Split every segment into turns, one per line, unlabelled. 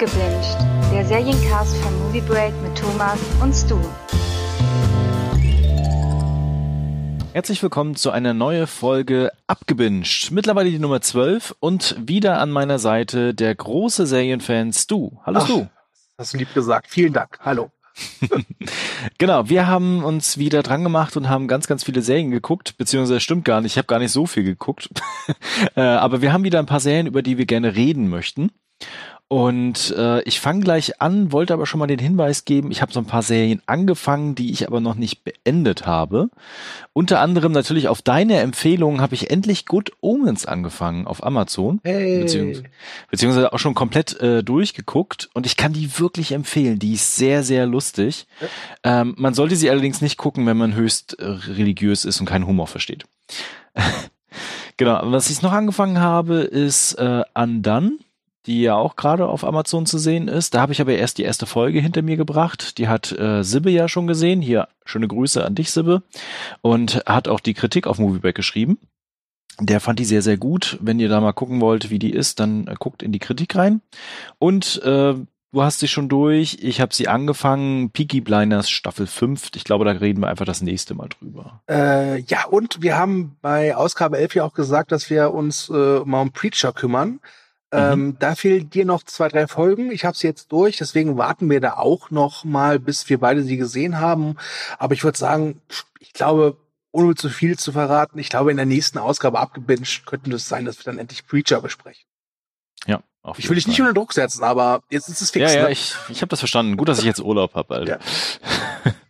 Abgebinged, der Seriencast von Movie Break mit Thomas und Stu.
Herzlich willkommen zu einer neuen Folge Abgebinged. Mittlerweile die Nummer 12 und wieder an meiner Seite der große Serienfan Stu. Hallo
Ach,
Stu.
Hast du lieb gesagt. Vielen Dank. Hallo.
genau, wir haben uns wieder dran gemacht und haben ganz, ganz viele Serien geguckt, beziehungsweise stimmt gar nicht, ich habe gar nicht so viel geguckt. äh, aber wir haben wieder ein paar Serien, über die wir gerne reden möchten. Und äh, ich fange gleich an, wollte aber schon mal den Hinweis geben, ich habe so ein paar Serien angefangen, die ich aber noch nicht beendet habe. Unter anderem natürlich auf deine Empfehlung habe ich endlich Good Omens angefangen auf Amazon.
Hey.
Beziehungsweise, beziehungsweise auch schon komplett äh, durchgeguckt. Und ich kann die wirklich empfehlen. Die ist sehr, sehr lustig. Ja. Ähm, man sollte sie allerdings nicht gucken, wenn man höchst äh, religiös ist und keinen Humor versteht. genau, was ich noch angefangen habe, ist äh, Undone die ja auch gerade auf Amazon zu sehen ist. Da habe ich aber erst die erste Folge hinter mir gebracht. Die hat äh, Sibbe ja schon gesehen. Hier schöne Grüße an dich, Sibbe. Und hat auch die Kritik auf Movieback geschrieben. Der fand die sehr, sehr gut. Wenn ihr da mal gucken wollt, wie die ist, dann äh, guckt in die Kritik rein. Und äh, du hast sie schon durch. Ich habe sie angefangen. Peaky Blinders Staffel 5. Ich glaube, da reden wir einfach das nächste Mal drüber.
Äh, ja, und wir haben bei Ausgabe 11 ja auch gesagt, dass wir uns äh, mal um Preacher kümmern. Ähm, mhm. da fehlen dir noch zwei, drei Folgen. Ich habe sie jetzt durch, deswegen warten wir da auch noch mal, bis wir beide sie gesehen haben. Aber ich würde sagen, ich glaube, ohne zu viel zu verraten, ich glaube, in der nächsten Ausgabe abgebinged könnte es sein, dass wir dann endlich Preacher besprechen.
Ja.
Auf ich will dich nicht unter Druck setzen, aber jetzt ist es fix.
Ja, ja,
ne?
ich, ich habe das verstanden. Gut, dass ich jetzt Urlaub habe, Alter. Ja.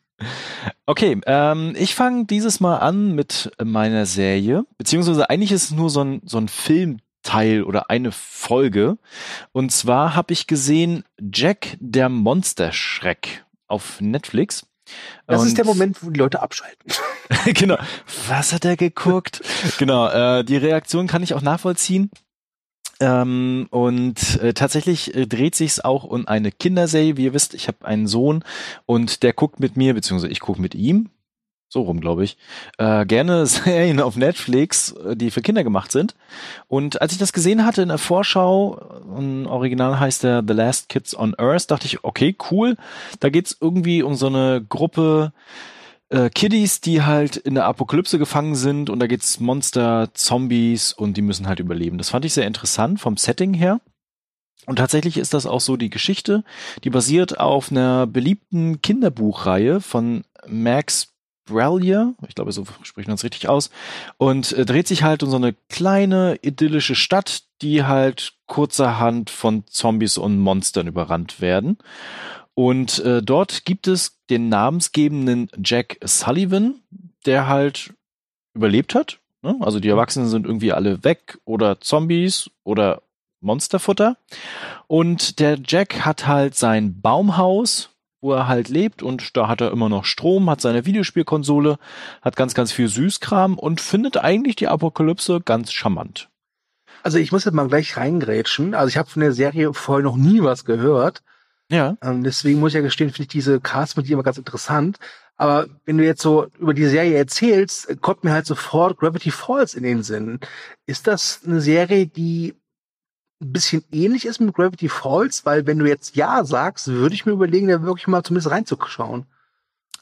Okay, ähm, ich fange dieses Mal an mit meiner Serie, beziehungsweise eigentlich ist es nur so ein, so ein Film, Teil oder eine Folge. Und zwar habe ich gesehen Jack der Monsterschreck auf Netflix.
Das und ist der Moment, wo die Leute abschalten.
genau. Was hat er geguckt? genau. Äh, die Reaktion kann ich auch nachvollziehen. Ähm, und äh, tatsächlich äh, dreht sich's auch um eine Kinderserie. Wie ihr wisst, ich habe einen Sohn und der guckt mit mir, beziehungsweise ich gucke mit ihm so rum, glaube ich, äh, gerne Serien auf Netflix, äh, die für Kinder gemacht sind. Und als ich das gesehen hatte in der Vorschau, im Original heißt der The Last Kids on Earth, dachte ich, okay, cool. Da geht's irgendwie um so eine Gruppe äh, Kiddies, die halt in der Apokalypse gefangen sind und da geht's Monster, Zombies und die müssen halt überleben. Das fand ich sehr interessant vom Setting her. Und tatsächlich ist das auch so die Geschichte, die basiert auf einer beliebten Kinderbuchreihe von Max Bralia, ich glaube, so spricht man es richtig aus, und äh, dreht sich halt um so eine kleine idyllische Stadt, die halt kurzerhand von Zombies und Monstern überrannt werden. Und äh, dort gibt es den namensgebenden Jack Sullivan, der halt überlebt hat. Ne? Also die Erwachsenen sind irgendwie alle weg oder Zombies oder Monsterfutter. Und der Jack hat halt sein Baumhaus, wo er halt lebt und da hat er immer noch Strom, hat seine Videospielkonsole, hat ganz, ganz viel Süßkram und findet eigentlich die Apokalypse ganz charmant.
Also ich muss jetzt mal gleich reingrätschen. Also ich habe von der Serie vorher noch nie was gehört.
Ja.
Ähm, deswegen muss ich ja gestehen, finde ich diese Cast mit dir immer ganz interessant. Aber wenn du jetzt so über die Serie erzählst, kommt mir halt sofort Gravity Falls in den Sinn. Ist das eine Serie, die ein bisschen ähnlich ist mit Gravity Falls, weil wenn du jetzt ja sagst, würde ich mir überlegen, da wirklich mal zumindest reinzuschauen.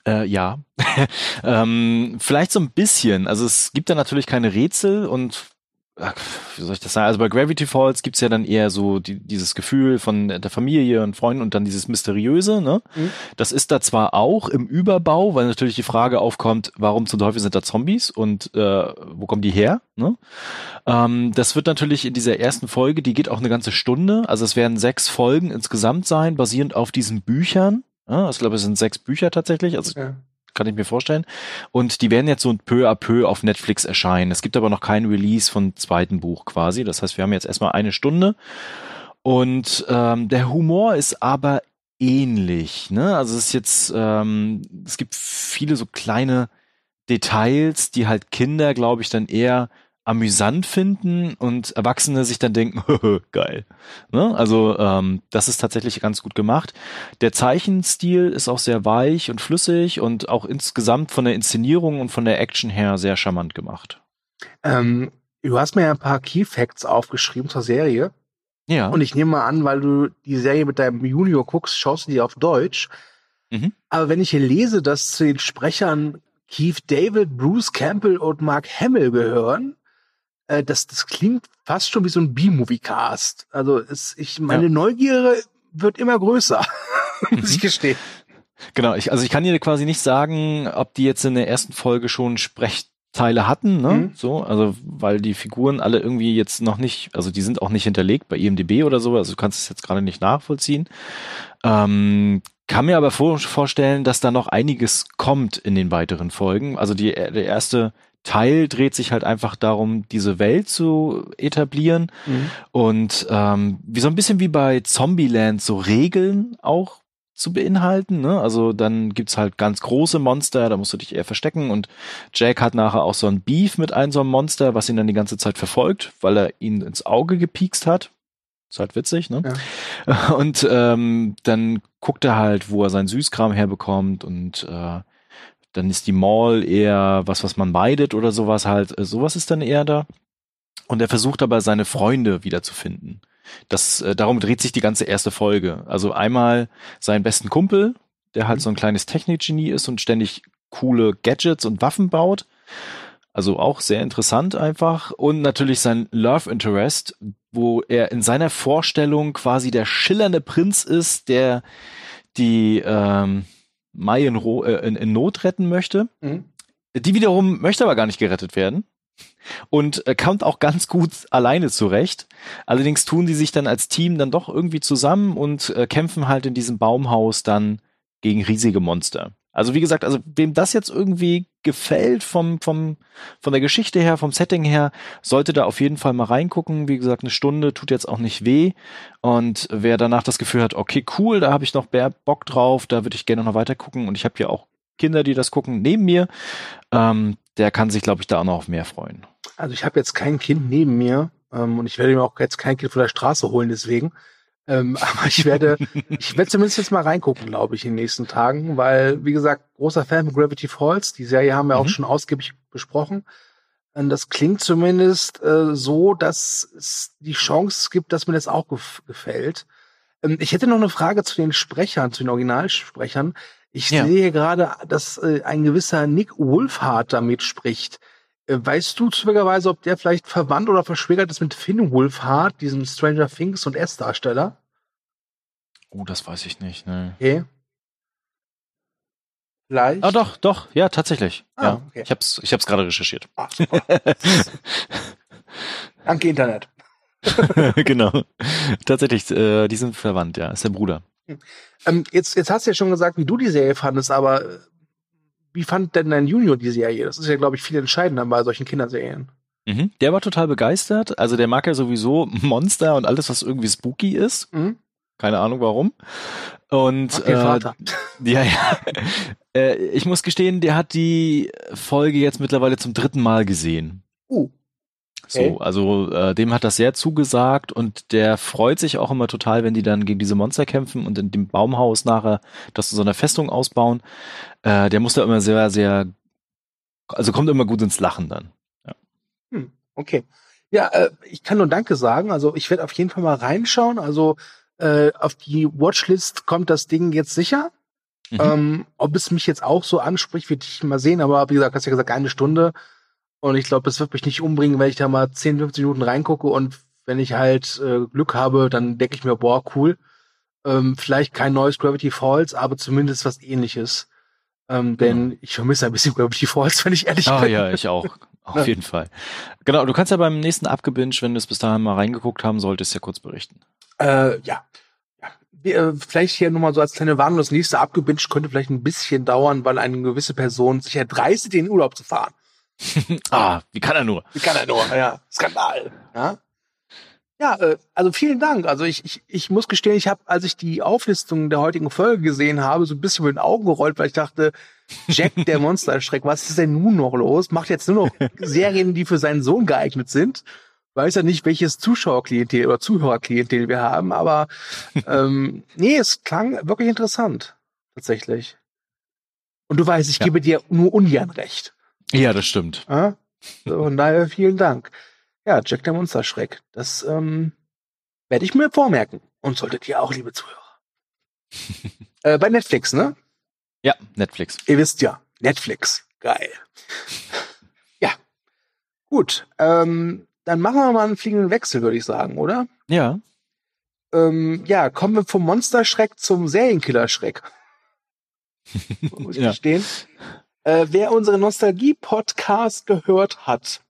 Äh, ja, ähm, vielleicht so ein bisschen. Also es gibt da natürlich keine Rätsel und wie soll ich das sagen? Also bei Gravity Falls gibt's ja dann eher so die, dieses Gefühl von der Familie und Freunden und dann dieses Mysteriöse. Ne? Mhm. Das ist da zwar auch im Überbau, weil natürlich die Frage aufkommt, warum zum Teufel sind da Zombies und äh, wo kommen die her? Ne? Ähm, das wird natürlich in dieser ersten Folge, die geht auch eine ganze Stunde. Also es werden sechs Folgen insgesamt sein, basierend auf diesen Büchern. Ja, ich glaube, es sind sechs Bücher tatsächlich. Also ja kann ich mir vorstellen. Und die werden jetzt so peu à peu auf Netflix erscheinen. Es gibt aber noch kein Release von zweiten Buch quasi. Das heißt, wir haben jetzt erstmal eine Stunde. Und ähm, der Humor ist aber ähnlich. Ne? Also es ist jetzt, ähm, es gibt viele so kleine Details, die halt Kinder, glaube ich, dann eher amüsant finden und Erwachsene sich dann denken, geil. Ne? Also ähm, das ist tatsächlich ganz gut gemacht. Der Zeichenstil ist auch sehr weich und flüssig und auch insgesamt von der Inszenierung und von der Action her sehr charmant gemacht.
Ähm, du hast mir ein paar Key Facts aufgeschrieben zur Serie.
Ja.
Und ich nehme mal an, weil du die Serie mit deinem Junior guckst, schaust du die auf Deutsch.
Mhm.
Aber wenn ich hier lese, dass zu den Sprechern Keith David, Bruce Campbell und Mark Hamill gehören, äh, das, das klingt fast schon wie so ein B-Movie-Cast. Also es, ich, meine
Ja.
Neugier wird immer größer, muss ich gestehen.
Genau, ich, also ich kann dir quasi nicht sagen, ob die jetzt in der ersten Folge schon Sprechteile hatten, ne?
Mhm.
So, also weil die Figuren alle irgendwie jetzt noch nicht, also die sind auch nicht hinterlegt bei IMDB oder so, also du kannst es jetzt gerade nicht nachvollziehen. Ähm, kann mir aber vor, vorstellen, dass da noch einiges kommt in den weiteren Folgen. Also die, der erste Teil dreht sich halt einfach darum, diese Welt zu etablieren und ähm, wie so ein bisschen wie bei Zombieland so Regeln auch zu beinhalten. Ne? Also dann gibt's halt ganz große Monster, da musst du dich eher verstecken und Jack hat nachher auch so ein Beef mit einem so einem Monster, was ihn dann die ganze Zeit verfolgt, weil er ihn ins Auge gepiekst hat. Ist halt witzig, ne? Und ähm, dann guckt er halt, wo er seinen Süßkram herbekommt und äh, dann ist die Mall eher was, was man meidet oder sowas halt. Äh, sowas ist dann eher da. Und er versucht aber seine Freunde wiederzufinden. Das, äh, darum dreht sich die ganze erste Folge. Also einmal seinen besten Kumpel, der halt so ein kleines Technikgenie ist und ständig coole Gadgets und Waffen baut. Also auch sehr interessant einfach. Und natürlich sein Love Interest, wo er in seiner Vorstellung quasi der schillernde Prinz ist, der die ähm, Mai in, Ro äh, in, in Not retten möchte.
Mhm.
Die wiederum möchte aber gar nicht gerettet werden und äh, kommt auch ganz gut alleine zurecht. Allerdings tun die sich dann als Team dann doch irgendwie zusammen und äh, kämpfen halt in diesem Baumhaus dann gegen riesige Monster. Also wie gesagt, also wem das jetzt irgendwie gefällt vom, vom, von der Geschichte her, vom Setting her, sollte da auf jeden Fall mal reingucken. Wie gesagt, eine Stunde tut jetzt auch nicht weh. Und wer danach das Gefühl hat, okay, cool, da habe ich noch mehr Bock drauf, da würde ich gerne noch weiter gucken. Und ich habe ja auch Kinder, die das gucken, neben mir. Ähm, der kann sich, glaube ich, da auch noch auf mehr freuen.
Also ich habe jetzt kein Kind neben mir ähm, und ich werde mir auch jetzt kein Kind von der Straße holen, deswegen. Ähm, aber ich werde, ich werde zumindest jetzt mal reingucken, glaube ich, in den nächsten Tagen, weil, wie gesagt, großer Fan von Gravity Falls. Die Serie haben wir auch
Mhm.
schon ausgiebig besprochen. Und das klingt zumindest äh, so, dass es die Chance gibt, dass mir das auch gef gefällt. Ähm, ich hätte noch eine Frage zu den Sprechern, zu den Originalsprechern. Ich
Ja.
sehe gerade, dass äh, ein gewisser Nick Wolfhard da mitspricht. Äh, Weißt du zufälligerweise, ob der vielleicht verwandt oder verschwägert ist mit Finn Wolfhard, diesem Stranger Things und S-Darsteller?
Oh, das weiß ich nicht. Ne.
Okay. Vielleicht.
Ah, doch, doch, ja, tatsächlich.
Ah,
ja,
okay.
ich hab's, ich hab's gerade recherchiert.
Ah, super. Danke, Internet.
genau. Tatsächlich, äh, die sind verwandt, ja. Ist der Bruder.
Ähm, jetzt, jetzt hast du ja schon gesagt, wie du die Serie fandest, aber äh, wie fand denn dein Junior die Serie? Das ist ja, glaube ich, viel entscheidender bei solchen Kinderserien.
Mhm. Der war total begeistert. Also der mag ja sowieso Monster und alles, was irgendwie spooky ist.
Mhm.
Keine Ahnung warum. Und
den
äh,
Vater.
ja, ja. äh, ich muss gestehen, der hat die Folge jetzt mittlerweile zum dritten Mal gesehen.
Uh.
So,
Okay.
also äh, dem hat das sehr zugesagt und der freut sich auch immer total, wenn die dann gegen diese Monster kämpfen und in dem Baumhaus nachher das zu so einer Festung ausbauen. Äh, der muss da immer sehr, sehr, also kommt immer gut ins Lachen dann.
Hm, okay. Ja, äh, ich kann nur Danke sagen. Also ich werde auf jeden Fall mal reinschauen. Also äh, auf die Watchlist kommt das Ding jetzt sicher.
Mhm.
Ähm, ob es mich jetzt auch so anspricht, wird ich mal sehen. Aber wie gesagt, hast ja gesagt, eine Stunde. Und ich glaube, es wird mich nicht umbringen, wenn ich da mal 10, 15 Minuten reingucke. Und wenn ich halt äh, Glück habe, dann denke ich mir, boah, cool. Ähm, vielleicht kein neues Gravity Falls, aber zumindest was ähnliches. Ähm, denn ich vermisse ein bisschen Gravity Falls, wenn ich ehrlich
Ah
bin.
ja, ich auch. Auf
Ja.
jeden Fall. Genau, du kannst ja beim nächsten Abgebinge, wenn du es bis dahin mal reingeguckt haben solltest, ja kurz berichten.
Äh, ja. ja. Wir, äh, vielleicht hier nochmal so als kleine Warnung, das nächste abgebinged könnte vielleicht ein bisschen dauern, weil eine gewisse Person sich erdreistet, in den Urlaub zu fahren.
Ah, wie kann er nur?
Wie kann er nur? Ja, Skandal. Ja, ja äh, also vielen Dank. Also ich, ich, ich muss gestehen, ich habe, als ich die Auflistung der heutigen Folge gesehen habe, so ein bisschen mit den Augen gerollt, weil ich dachte, Jack der Monsterschreck, was ist denn nun noch los? Macht jetzt nur noch Serien, die für seinen Sohn geeignet sind. Weiß ja nicht, welches Zuschauerklientel oder Zuhörerklientel wir haben, aber ähm, nee, es klang wirklich interessant. Tatsächlich. Und du weißt, ich
Ja.
gebe dir nur ungern recht.
Ja, das stimmt.
Ja? So, Von daher vielen Dank. Ja, Jack der Monsterschreck. Das, ähm, Werde ich mir vormerken. Und solltet ihr auch, liebe Zuhörer. äh, bei Netflix, ne?
Ja, Netflix.
Ihr wisst ja, Netflix. Geil. ja. Gut. Ähm, dann machen wir mal einen fliegenden Wechsel, würde ich sagen, oder?
Ja.
Ähm, ja, kommen wir vom Monsterschreck zum Serienkiller-Schreck. Muss ich
Ja.
gestehen. Äh, wer unseren Nostalgie-Podcast gehört hat,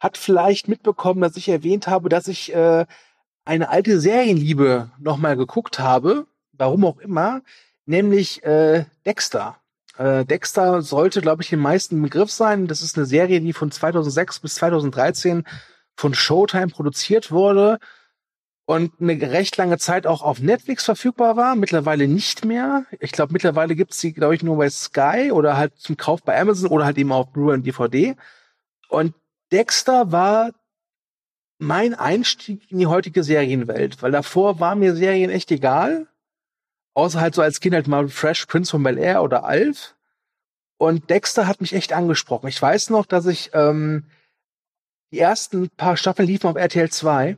hat vielleicht mitbekommen, dass ich erwähnt habe, dass ich äh, eine alte Serienliebe nochmal geguckt habe. Warum auch immer. Nämlich äh, Dexter. Äh, Dexter sollte, glaube ich, den meisten Begriff sein. Das ist eine Serie, die von 2006 bis 2013 von Showtime produziert wurde und eine recht lange Zeit auch auf Netflix verfügbar war, mittlerweile nicht mehr. Ich glaube, mittlerweile gibt's sie, glaube ich, nur bei Sky oder halt zum Kauf bei Amazon oder halt eben auf Blu-ray und DVD. Und Dexter war mein Einstieg in die heutige Serienwelt, weil davor war mir Serien echt egal. Außer halt so als Kind halt mal Fresh Prince von Bel Air oder Alf. Und Dexter hat mich echt angesprochen. Ich weiß noch, dass ich ähm, die ersten paar Staffeln liefen auf RTL 2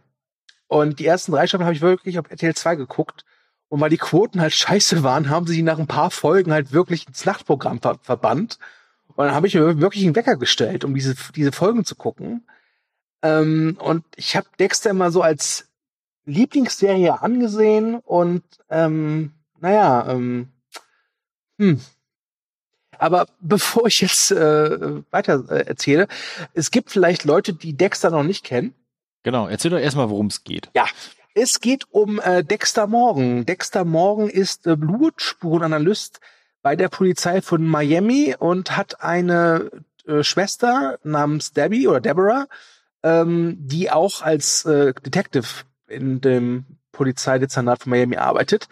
und die ersten drei Staffeln habe ich wirklich auf RTL 2 geguckt. Und weil die Quoten halt scheiße waren, haben sie nach ein paar Folgen halt wirklich ins Nachtprogramm ver verbannt. Und dann habe ich mir wirklich einen Wecker gestellt, um diese, diese Folgen zu gucken. Ähm, und ich habe Dexter immer so als Lieblingsserie angesehen und ähm, naja, ähm, hm. Aber bevor ich jetzt äh, weiter äh, erzähle, es gibt vielleicht Leute, die Dexter noch nicht kennen.
Genau. Erzähl doch erstmal, worum es geht.
Ja, es geht um äh, Dexter Morgan. Dexter Morgan ist äh, Blutspurenanalyst bei der Polizei von Miami und hat eine äh, Schwester namens Debbie oder Deborah, ähm, die auch als äh, Detective in dem Polizeidezernat von Miami arbeitet.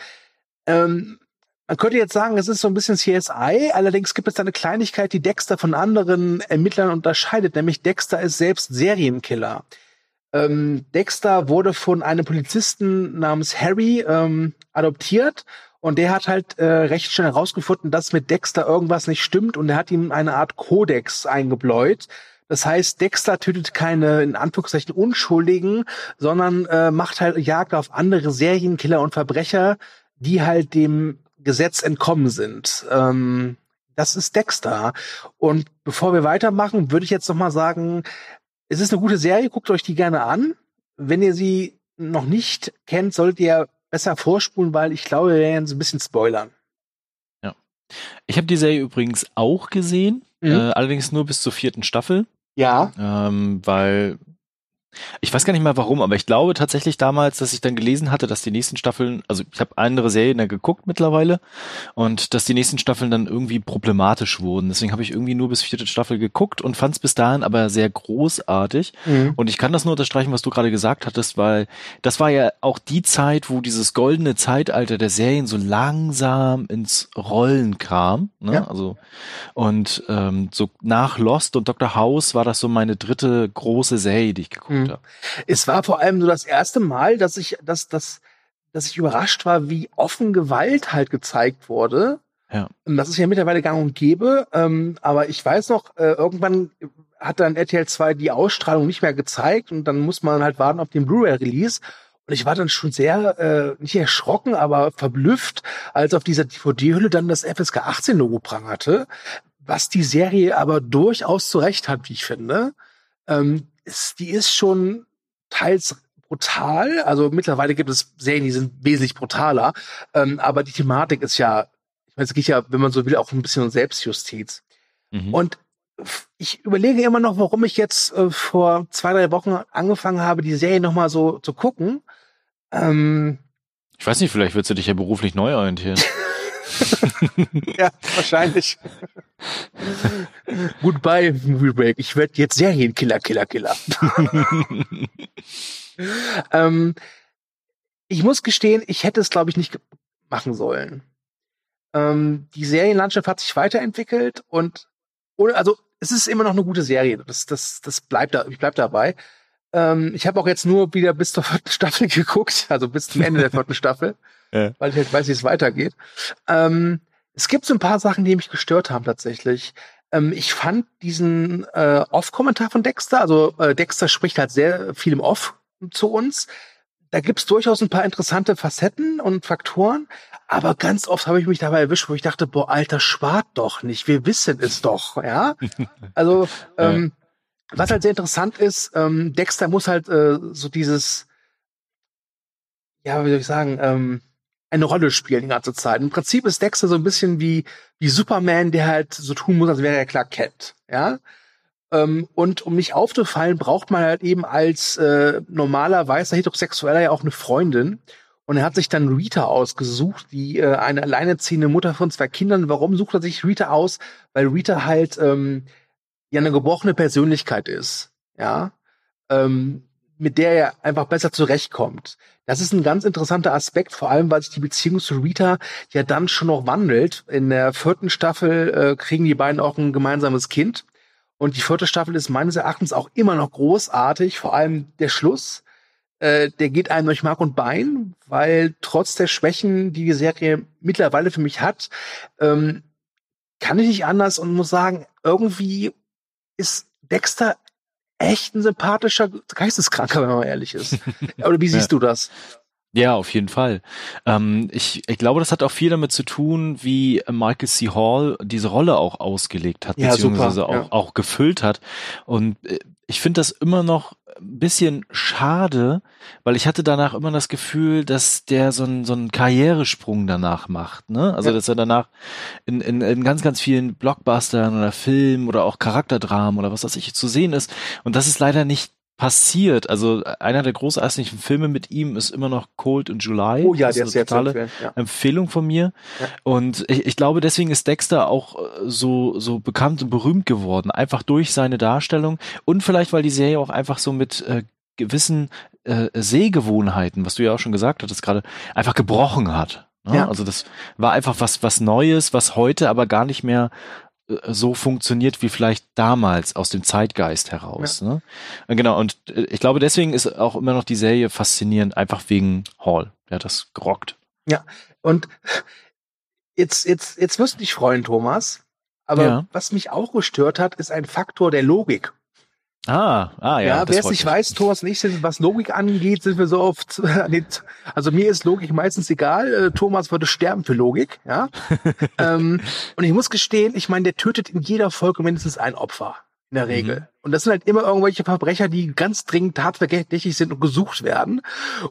Ähm, man könnte jetzt sagen, es ist so ein bisschen CSI, allerdings gibt es da eine Kleinigkeit, die Dexter von anderen Ermittlern unterscheidet, nämlich Dexter ist selbst Serienkiller. Ähm, Dexter wurde von einem Polizisten namens Harry ähm, adoptiert und der hat halt äh, recht schnell herausgefunden, dass mit Dexter irgendwas nicht stimmt und er hat ihm eine Art Kodex eingebläut. Das heißt, Dexter tötet keine in Anführungszeichen Unschuldigen, sondern äh, macht halt Jagd auf andere Serienkiller und Verbrecher, die halt dem Gesetz entkommen sind. Ähm, das ist Dexter. Und bevor wir weitermachen, würde ich jetzt noch mal sagen, es ist eine gute Serie, guckt euch die gerne an. Wenn ihr sie noch nicht kennt, solltet ihr besser vorspulen, weil ich glaube, wir werden so ein bisschen spoilern.
Ich habe die Serie übrigens auch gesehen,
Mhm.
äh, allerdings nur bis zur vierten Staffel,
Ja.
ähm, weil ich weiß gar nicht mal warum, aber ich glaube tatsächlich damals, dass ich dann gelesen hatte, dass die nächsten Staffeln, also ich habe andere Serien da geguckt mittlerweile und dass die nächsten Staffeln dann irgendwie problematisch wurden. Deswegen habe ich irgendwie nur bis vierte Staffel geguckt und fand es bis dahin aber sehr großartig.
Mhm.
Und ich kann das nur unterstreichen, was du gerade gesagt hattest, weil das war ja auch die Zeit, wo dieses goldene Zeitalter der Serien so langsam ins Rollen kam. Ne?
Ja.
Also und ähm, so nach Lost und Dr. House war das so meine dritte große Serie, die ich geguckt
Mhm.
Habe.
Es war vor allem so das erste Mal, dass ich, dass, dass, dass ich überrascht war, wie offen Gewalt halt gezeigt wurde.
Ja.
Und Das ist ja mittlerweile gang und gäbe. Ähm, aber ich weiß noch, äh, irgendwann hat dann RTL 2 die Ausstrahlung nicht mehr gezeigt und dann muss man halt warten auf den Blu-ray-Release. Und ich war dann schon sehr, äh, nicht erschrocken, aber verblüfft, als auf dieser DVD-Hülle dann das FSK 18-Logo prangerte, was die Serie aber durchaus zurecht hat, wie ich finde. Ähm, ist, die ist schon teils brutal. Also mittlerweile gibt es Serien, die sind wesentlich brutaler. Ähm, aber die Thematik ist ja, ich meine, es geht ja, wenn man so will, auch ein bisschen um Selbstjustiz.
Mhm.
Und ich überlege immer noch, warum ich jetzt äh, vor zwei, drei Wochen angefangen habe, die Serie nochmal so zu gucken. Ähm,
Ich weiß nicht, vielleicht willst du dich ja beruflich neu orientieren.
ja, wahrscheinlich. Goodbye, Movie Break. Ich werde jetzt Serienkiller, Killer, Killer. ähm, ich muss gestehen, ich hätte es, glaube ich, nicht machen sollen. Ähm, die Serienlandschaft hat sich weiterentwickelt und also es ist immer noch eine gute Serie. Das, das, das bleibt da, ich bleib dabei. Ähm, ich habe auch jetzt nur wieder bis zur vierten Staffel geguckt, also bis zum Ende der vierten Staffel,
Ja.
weil ich halt weiß, wie es weitergeht. Ähm, es gibt so ein paar Sachen, die mich gestört haben tatsächlich. Ähm, ich fand diesen äh, Off-Kommentar von Dexter, also äh, Dexter spricht halt sehr viel im Off zu uns. da gibt's durchaus ein paar interessante Facetten und Faktoren, aber ganz oft habe ich mich dabei erwischt, wo ich dachte, boah, Alter, spart doch nicht, wir wissen es doch, ja. Also, ähm, was halt sehr interessant ist, ähm, Dexter muss halt äh, so dieses, ja, wie soll ich sagen, ähm, eine Rolle spielen die ganze Zeit. Im Prinzip ist Dexter so ein bisschen wie, wie Superman, der halt so tun muss, als wäre er Clark Kent, ja. Ähm, und um nicht aufzufallen, braucht man halt eben als äh, normaler weißer Heterosexueller ja auch eine Freundin. Und er hat sich dann Rita ausgesucht, die äh, eine alleinerziehende Mutter von zwei Kindern. Warum sucht er sich Rita aus? Weil Rita halt ähm, ja eine gebrochene Persönlichkeit ist, ja, ähm, mit der er einfach besser zurechtkommt. Das ist ein ganz interessanter Aspekt, vor allem weil sich die Beziehung zu Rita ja dann schon noch wandelt. In der vierten Staffel äh, kriegen die beiden auch ein gemeinsames Kind. Und die vierte Staffel ist meines Erachtens auch immer noch großartig, vor allem der Schluss. Äh, der geht einem durch Mark und Bein, weil trotz der Schwächen, die die Serie mittlerweile für mich hat, ähm, kann ich nicht anders und muss sagen, irgendwie ist Dexter echt ein sympathischer Geisteskranker, wenn man ehrlich ist. Oder wie siehst ja. du das?
Ja, auf jeden Fall. Ähm, ich, ich glaube, das hat auch viel damit zu tun, wie Michael C. Hall diese Rolle auch ausgelegt hat, ja, beziehungsweise super, auch, ja. auch gefüllt hat. Und äh, ich finde das immer noch ein bisschen schade, weil ich hatte danach immer das Gefühl, dass der so einen so einen Karrieresprung danach macht, ne? Also ja. dass er danach in, in, in ganz ganz vielen Blockbustern oder Filmen oder auch Charakterdramen oder was weiß ich zu sehen ist und das ist leider nicht passiert. Also einer der großartigen Filme mit ihm ist immer noch Cold in July.
Oh ja,
das
der ist eine totale
ja. Empfehlung von mir. Ja. Und ich, ich, glaube, deswegen ist Dexter auch äh, so, so bekannt und berühmt geworden. Einfach durch seine Darstellung und vielleicht, weil die Serie auch einfach so mit äh, gewissen äh, Sehgewohnheiten, was du ja auch schon gesagt hattest gerade, einfach gebrochen hat. Ne? Ja. Also das war einfach was, was Neues, was heute aber gar nicht mehr so funktioniert wie vielleicht damals aus dem Zeitgeist heraus. Ja. Ne? Genau, und äh, ich glaube, deswegen ist auch immer noch die Serie faszinierend, einfach wegen Hall. Der hat das gerockt.
Ja, und jetzt, jetzt, jetzt wirst du dich freuen, Thomas. Aber ja. was mich auch gestört hat, ist ein Faktor der Logik.
Ah, ah ja.
Ja, wer es nicht weiß, Thomas und ich sind, was Logik angeht, sind wir so oft, also mir ist Logik meistens egal. Äh, Thomas würde sterben für Logik, ja. ähm, und ich muss gestehen, ich meine, der tötet in jeder Folge mindestens ein Opfer. In der Regel. Mhm. Und das sind halt immer irgendwelche Verbrecher, die ganz dringend tatverdächtig sind und gesucht werden.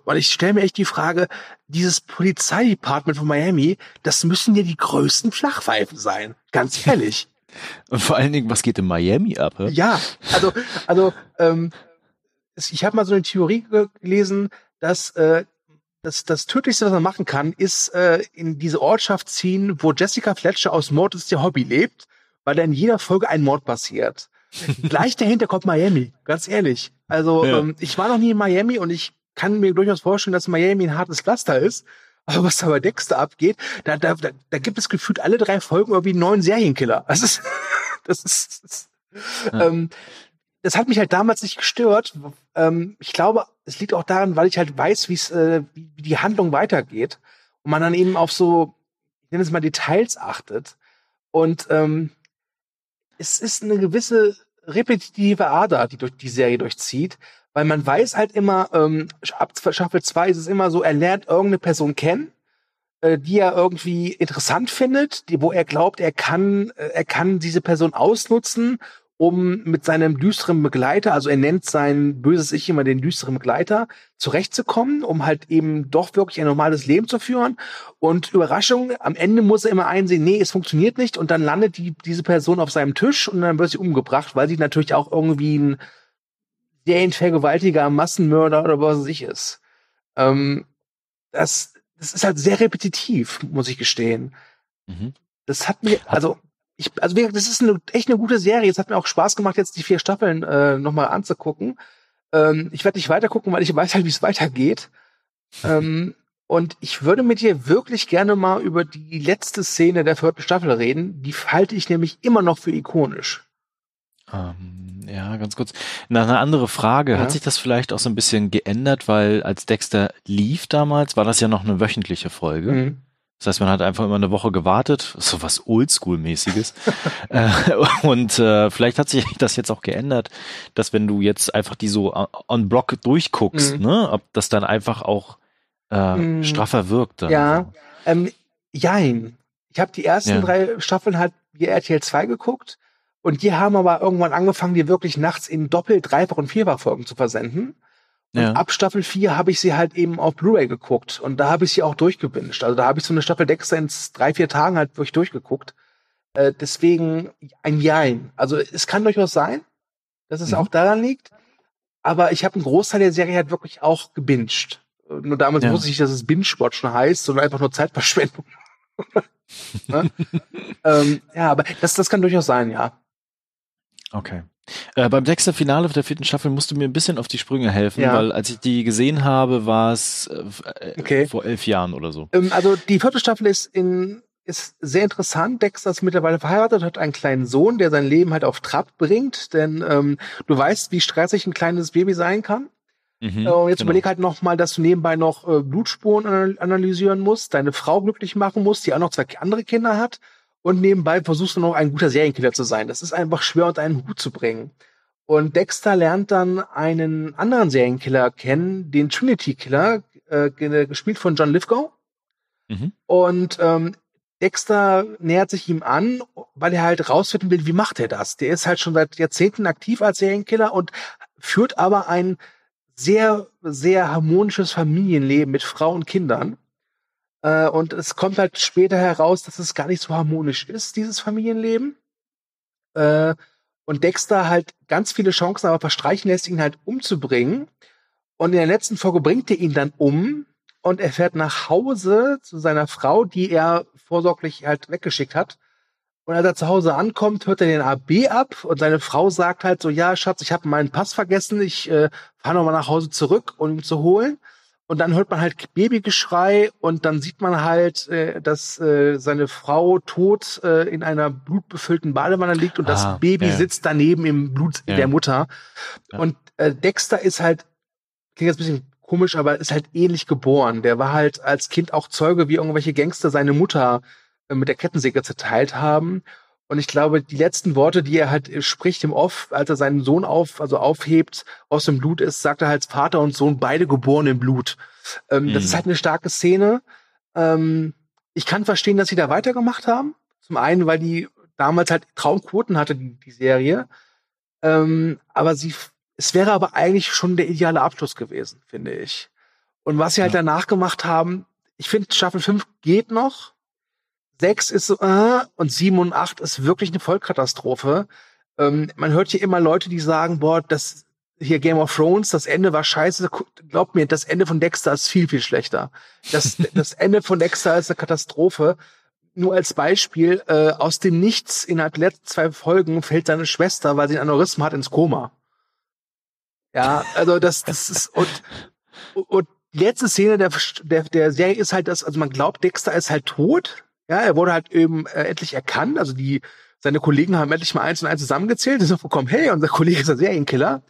Und ich stelle mir echt die Frage, dieses Polizeidepartment von Miami, das müssen ja die größten Flachpfeifen sein. Ganz ehrlich.
Und vor allen Dingen, was geht in Miami ab? He?
Ja, also, also ähm, ich habe mal so eine Theorie gelesen, dass äh, das, das Tödlichste, was man machen kann, ist äh, in diese Ortschaft ziehen, wo Jessica Fletcher aus Mord ist ihr Hobby lebt, weil da in jeder Folge ein Mord passiert. Gleich dahinter kommt Miami, ganz ehrlich. Also ja. ähm, ich war noch nie in Miami und ich kann mir durchaus vorstellen, dass Miami ein hartes Pflaster ist. Aber was da bei Dexter abgeht, da, da, da, da gibt es gefühlt alle drei Folgen irgendwie einen neuen Serienkiller. Das ist, das ist, das, ja. ähm, das hat mich halt damals nicht gestört. Ähm, ich glaube, es liegt auch daran, weil ich halt weiß, wie's, äh, wie die Handlung weitergeht und man dann eben auf so, ich nenne es mal Details achtet. Und ähm, es ist eine gewisse repetitive Ader, die durch die Serie durchzieht, weil man weiß halt immer, ähm, ab Staffel 2 ist es immer so, er lernt irgendeine Person kennen, äh, die er irgendwie interessant findet, die, wo er glaubt, er kann, äh, er kann diese Person ausnutzen, um mit seinem düsteren Begleiter, also er nennt sein böses Ich immer den düsteren Begleiter, zurechtzukommen, um halt eben doch wirklich ein normales Leben zu führen. Und Überraschung, am Ende muss er immer einsehen, nee, es funktioniert nicht. Und dann landet die, diese Person auf seinem Tisch und dann wird sie umgebracht, weil sie natürlich auch irgendwie ein Serienvergewaltiger, Massenmörder oder was weiß ich ist. Ähm, das, das ist halt sehr repetitiv, muss ich gestehen. Mhm. Das hat mir, also ich, also das ist eine, echt eine gute Serie. Es hat mir auch Spaß gemacht, jetzt die vier Staffeln äh, nochmal anzugucken. Ähm, ich werde nicht weitergucken, weil ich weiß halt, wie es weitergeht. ähm, und ich würde mit dir wirklich gerne mal über die letzte Szene der vierten Staffel reden. Die halte ich nämlich immer noch für ikonisch.
Ähm, ja, ganz kurz. Na, eine andere Frage. Ja. Hat sich das vielleicht auch so ein bisschen geändert, weil als Dexter lief damals, war das ja noch eine wöchentliche Folge. Mhm. Das heißt, man hat einfach immer eine Woche gewartet, so was Oldschool-mäßiges. äh, und äh, vielleicht hat sich das jetzt auch geändert, dass wenn du jetzt einfach die so on Block durchguckst, mhm. ne, ob das dann einfach auch äh, mhm. straffer wirkt. Dann
ja, ähm, jein. Ich habe die ersten ja. drei Staffeln halt wie RTL 2 geguckt und die haben aber irgendwann angefangen, die wirklich nachts in Doppel-, Dreifach- und Vierfach-Folgen zu versenden. Und ja. ab Staffel 4 habe ich sie halt eben auf Blu-ray geguckt und da habe ich sie auch durchgewünscht. Also da habe ich so eine Staffel Dexter in drei, vier Tagen halt wirklich durchgeguckt. Äh, deswegen ein Jein. Also es kann durchaus sein, dass es mhm. auch daran liegt. Aber ich habe einen Großteil der Serie halt wirklich auch gebinged. Nur damals ja. wusste ich, dass es Binge-Watchen heißt, sondern einfach nur Zeitverschwendung. ne? ähm, ja, aber das, das kann durchaus sein, ja.
Okay. Äh, beim Dexter-Finale der vierten Staffel musst du mir ein bisschen auf die Sprünge helfen, ja. weil als ich die gesehen habe, war es äh, okay. vor elf Jahren oder so.
Ähm, also die vierte Staffel ist in ist sehr interessant. Dexter ist mittlerweile verheiratet, hat einen kleinen Sohn, der sein Leben halt auf Trab bringt, denn ähm, du weißt, wie stressig ein kleines Baby sein kann. Mhm, äh, jetzt genau. überleg halt noch mal, dass du nebenbei noch äh, Blutspuren analysieren musst, deine Frau glücklich machen musst, die auch noch zwei andere Kinder hat und nebenbei versuchst du noch ein guter Serienkiller zu sein. Das ist einfach schwer unter einen Hut zu bringen. Und Dexter lernt dann einen anderen Serienkiller kennen, den Trinity Killer, äh, gespielt von John Lithgow. Mhm. Und ähm, Dexter nähert sich ihm an, weil er halt rausfinden will, wie macht er das? Der ist halt schon seit Jahrzehnten aktiv als Serienkiller und führt aber ein sehr, sehr harmonisches Familienleben mit Frau und Kindern. Äh, und es kommt halt später heraus, dass es gar nicht so harmonisch ist, dieses Familienleben. Äh, und Dexter halt ganz viele Chancen aber verstreichen lässt, ihn halt umzubringen. Und in der letzten Folge bringt er ihn dann um und er fährt nach Hause zu seiner Frau, die er vorsorglich halt weggeschickt hat. Und als er zu Hause ankommt, hört er den AB ab und seine Frau sagt halt so, ja, Schatz, ich habe meinen Pass vergessen, ich äh, fahre nochmal nach Hause zurück, um ihn zu holen. Und dann hört man halt Babygeschrei und dann sieht man halt, äh, dass äh, seine Frau tot äh, in einer blutbefüllten Badewanne liegt und ah, das Baby ja. sitzt daneben im Blut ja. der Mutter. Ja. Und äh, Dexter ist halt, klingt jetzt ein bisschen komisch, aber ist halt ähnlich geboren. Der war halt als Kind auch Zeuge, wie irgendwelche Gangster seine Mutter äh, mit der Kettensäge zerteilt haben. Und ich glaube, die letzten Worte, die er halt äh, spricht im Off, als er seinen Sohn auf, also aufhebt, aus dem Blut ist, sagt er halt Vater und Sohn beide geboren im Blut. Ähm, mhm. Das ist mhm. halt eine starke Szene. Ähm, ich kann verstehen, dass sie da weitergemacht haben. Zum einen, weil die damals halt Traumquoten hatte, die, die Serie. Ähm, aber sie, es wäre aber eigentlich schon der ideale Abschluss gewesen, finde ich. Und was sie halt ja. danach gemacht haben, ich finde, Staffel 5 geht noch, sechs ist so, äh, und sieben und acht ist wirklich eine Vollkatastrophe. Ähm, man hört hier immer Leute, die sagen, boah, das hier Game of Thrones, das Ende war scheiße. Glaubt mir, das Ende von Dexter ist viel, viel schlechter. Das, das Ende von Dexter ist eine Katastrophe. Nur als Beispiel, äh, aus dem Nichts innerhalb der letzten zwei Folgen fällt seine Schwester, weil sie ein Aneurysma hat, ins Koma. Ja, also das, das ist, und, und die letzte Szene der, der, der Serie ist halt das, also man glaubt, Dexter ist halt tot, ja, er wurde halt eben äh, endlich erkannt. Also die, seine Kollegen haben endlich mal eins und eins zusammengezählt. Die sind gekommen, hey, unser Kollege ist ein Serienkiller.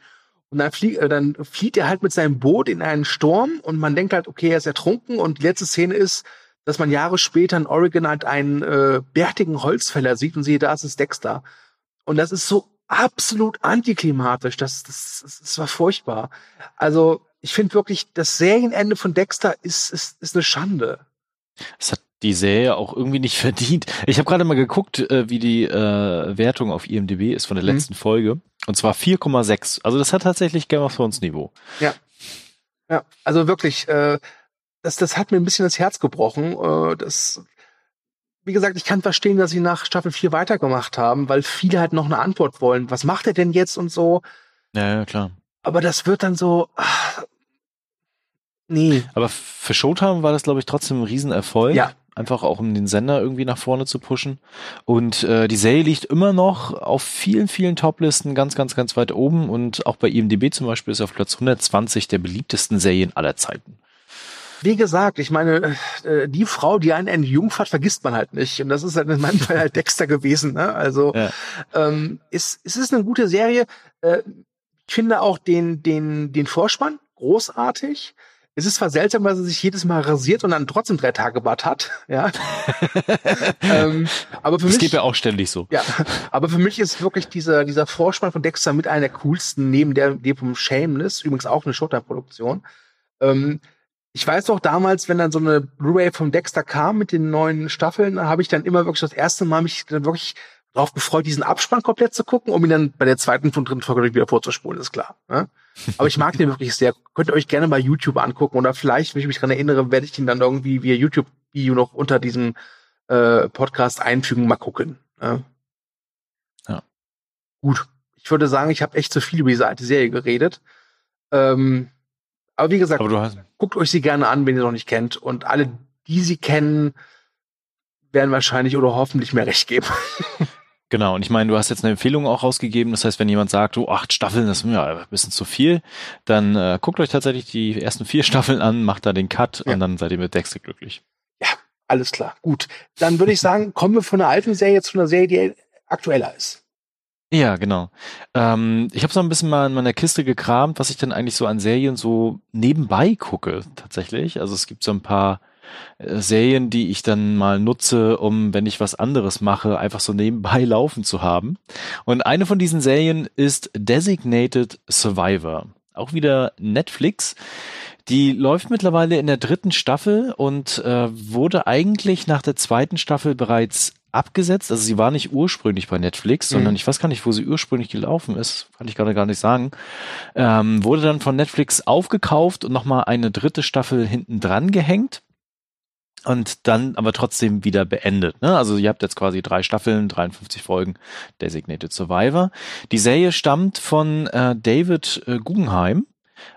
Und dann, fliegt, äh, dann flieht er halt mit seinem Boot in einen Sturm und man denkt halt, okay, er ist ertrunken. Und die letzte Szene ist, dass man Jahre später in Oregon halt einen äh, bärtigen Holzfäller sieht und sieht, da ist es Dexter. Und das ist so absolut antiklimatisch. Das, das, das, das war furchtbar. Also ich finde wirklich, das Serienende von Dexter ist, ist, ist eine Schande.
Es hat die Serie auch irgendwie nicht verdient. Ich habe gerade mal geguckt, äh, wie die äh, Wertung auf IMDb ist von der mhm. letzten Folge. Und zwar 4,6. Also das hat tatsächlich Game of Thrones Niveau.
Ja. Ja, also wirklich, äh, das, das hat mir ein bisschen das Herz gebrochen. Äh, das, wie gesagt, ich kann verstehen, dass sie nach Staffel 4 weitergemacht haben, weil viele halt noch eine Antwort wollen. Was macht er denn jetzt und so?
Ja, ja klar.
Aber das wird dann so, ach, nee.
Aber für Showtime war das, glaube ich, trotzdem ein Riesenerfolg. Ja, einfach auch um den Sender irgendwie nach vorne zu pushen. Und äh, die Serie liegt immer noch auf vielen, vielen Toplisten ganz, ganz, ganz weit oben und auch bei IMDb zum Beispiel ist auf Platz 120 der beliebtesten Serien aller Zeiten.
Wie gesagt, ich meine, äh, die Frau, die einen entjungfert, vergisst man halt nicht. Und das ist halt in meinem Fall halt Dexter gewesen. Ne? Also ja. ähm, ist, ist es eine gute Serie. Äh, ich finde auch den, den, den Vorspann großartig. Es ist zwar seltsam, dass er sich jedes Mal rasiert und dann trotzdem drei Tage Bart hat, ja. ähm, aber für
das
mich
geht ja auch ständig so.
Ja, aber für mich ist wirklich dieser, dieser Vorspann von Dexter mit einer der coolsten, neben der, der vom Shameless, übrigens auch eine Showtime-Produktion. Ähm, ich weiß doch damals, wenn dann so eine Blu-ray vom Dexter kam mit den neuen Staffeln, habe ich dann immer wirklich das erste Mal mich dann wirklich darauf gefreut, diesen Abspann komplett zu gucken, um ihn dann bei der zweiten und dritten Folge wieder vorzuspulen, ist klar. Ne? Aber ich mag den wirklich sehr. Könnt ihr euch gerne bei YouTube angucken oder vielleicht, wenn ich mich dran erinnere, werde ich ihn dann irgendwie via YouTube-Video noch unter diesem äh, Podcast einfügen, mal gucken. Ne?
Ja.
Gut. Ich würde sagen, ich habe echt zu viel über diese alte Serie geredet. Ähm, aber wie gesagt,
Aber du hast,
guckt euch sie gerne an, wenn ihr noch nicht kennt. Und alle, die sie kennen, werden wahrscheinlich oder hoffentlich mehr recht geben.
Genau, und ich meine, du hast jetzt eine Empfehlung auch rausgegeben. Das heißt, wenn jemand sagt, oh, acht Staffeln, das ist mir ja ein bisschen zu viel, dann äh, guckt euch tatsächlich die ersten vier Staffeln an, macht da den Cut
Ja.
und dann seid ihr mit Dexter glücklich.
Alles klar. Gut. Dann würde ich sagen, kommen wir von einer alten Serie zu einer Serie, die aktueller ist.
Ja, genau. Ähm, ich habe so ein bisschen mal in meiner Kiste gekramt, was ich denn eigentlich so an Serien so nebenbei gucke, tatsächlich. Also es gibt so ein paar äh, Serien, die ich dann mal nutze, um, wenn ich was anderes mache, einfach so nebenbei laufen zu haben. Und eine von diesen Serien ist Designated Survivor. Auch wieder Netflix. Die läuft mittlerweile in der dritten Staffel und äh, wurde eigentlich nach der zweiten Staffel bereits abgesetzt. Also sie war nicht ursprünglich bei Netflix,
Mhm.
sondern ich weiß gar nicht, wo sie ursprünglich gelaufen ist. Kann ich gerade gar nicht sagen. Ähm, wurde dann von Netflix aufgekauft und nochmal eine dritte Staffel hinten dran gehängt. Und dann aber trotzdem wieder beendet. Ne? Also ihr habt jetzt quasi drei Staffeln, 53 Folgen Designated Survivor. Die Serie stammt von äh, David äh, Guggenheim.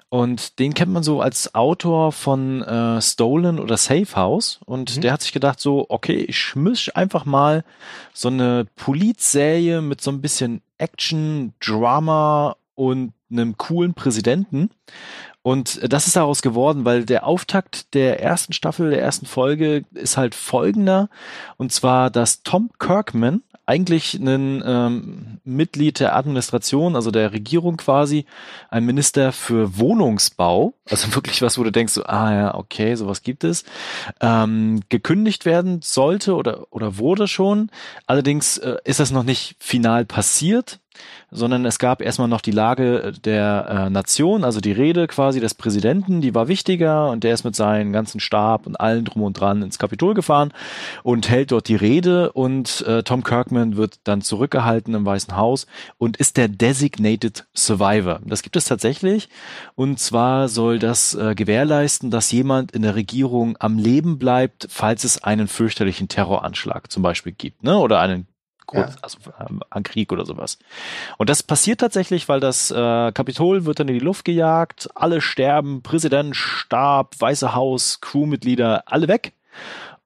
Und den kennt man so als Autor von äh, Stolen oder Safe House. Und
Mhm.
der hat sich gedacht so, okay, ich misch einfach mal so eine Polizserie mit so ein bisschen Action, Drama und einem coolen Präsidenten. Und das ist daraus geworden, weil der Auftakt der ersten Staffel, der ersten Folge ist halt folgender. Und zwar, dass Tom Kirkman, eigentlich ein ähm, Mitglied der Administration, also der Regierung quasi, ein Minister für Wohnungsbau, also wirklich was, wo du denkst, so, ah ja, okay, sowas gibt es, ähm, gekündigt werden sollte oder, oder wurde schon. Allerdings äh, ist das noch nicht final passiert, sondern es gab erstmal noch die Lage der äh, Nation, also die Rede quasi des Präsidenten, die war wichtiger und der ist mit seinem ganzen Stab und allen drum und dran ins Kapitol gefahren und hält dort die Rede und äh, Tom Kirkman wird dann zurückgehalten im Weißen Haus und ist der Designated Survivor. Das gibt es tatsächlich und zwar soll das äh, gewährleisten, dass jemand in der Regierung am Leben bleibt, falls es einen fürchterlichen Terroranschlag zum Beispiel gibt, ne? Oder einen kurz,
Ja.
also ähm, an Krieg oder sowas. Und das passiert tatsächlich, weil das äh, Kapitol wird dann in die Luft gejagt, alle sterben, Präsident, Stab, Weiße Haus, Crewmitglieder, alle weg.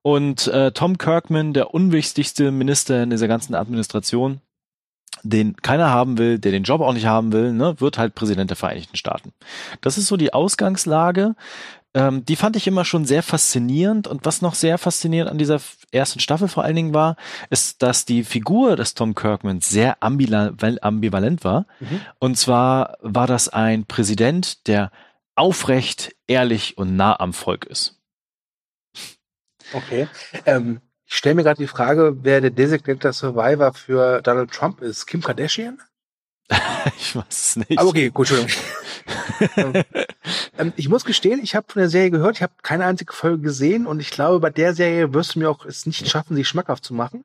Und äh, Tom Kirkman, der unwichtigste Minister in dieser ganzen Administration, den keiner haben will, der den Job auch nicht haben will, ne, wird halt Präsident der Vereinigten Staaten. Das ist so die Ausgangslage. Ähm, die fand ich immer schon sehr faszinierend. Und was noch sehr faszinierend an dieser ersten Staffel vor allen Dingen war, ist, dass die Figur des Tom Kirkman sehr ambivalent war.
Mhm.
Und zwar war das ein Präsident, der aufrecht, ehrlich und nah am Volk ist.
Okay. Ähm, ich stelle mir gerade die Frage, wer der Designated Survivor für Donald Trump ist. Kim Kardashian?
ich weiß es nicht.
Aber okay, gut, Entschuldigung. ähm, ich muss gestehen, ich habe von der Serie gehört, ich habe keine einzige Folge gesehen und ich glaube, bei der Serie wirst du mir auch es nicht schaffen, sie schmackhaft zu machen.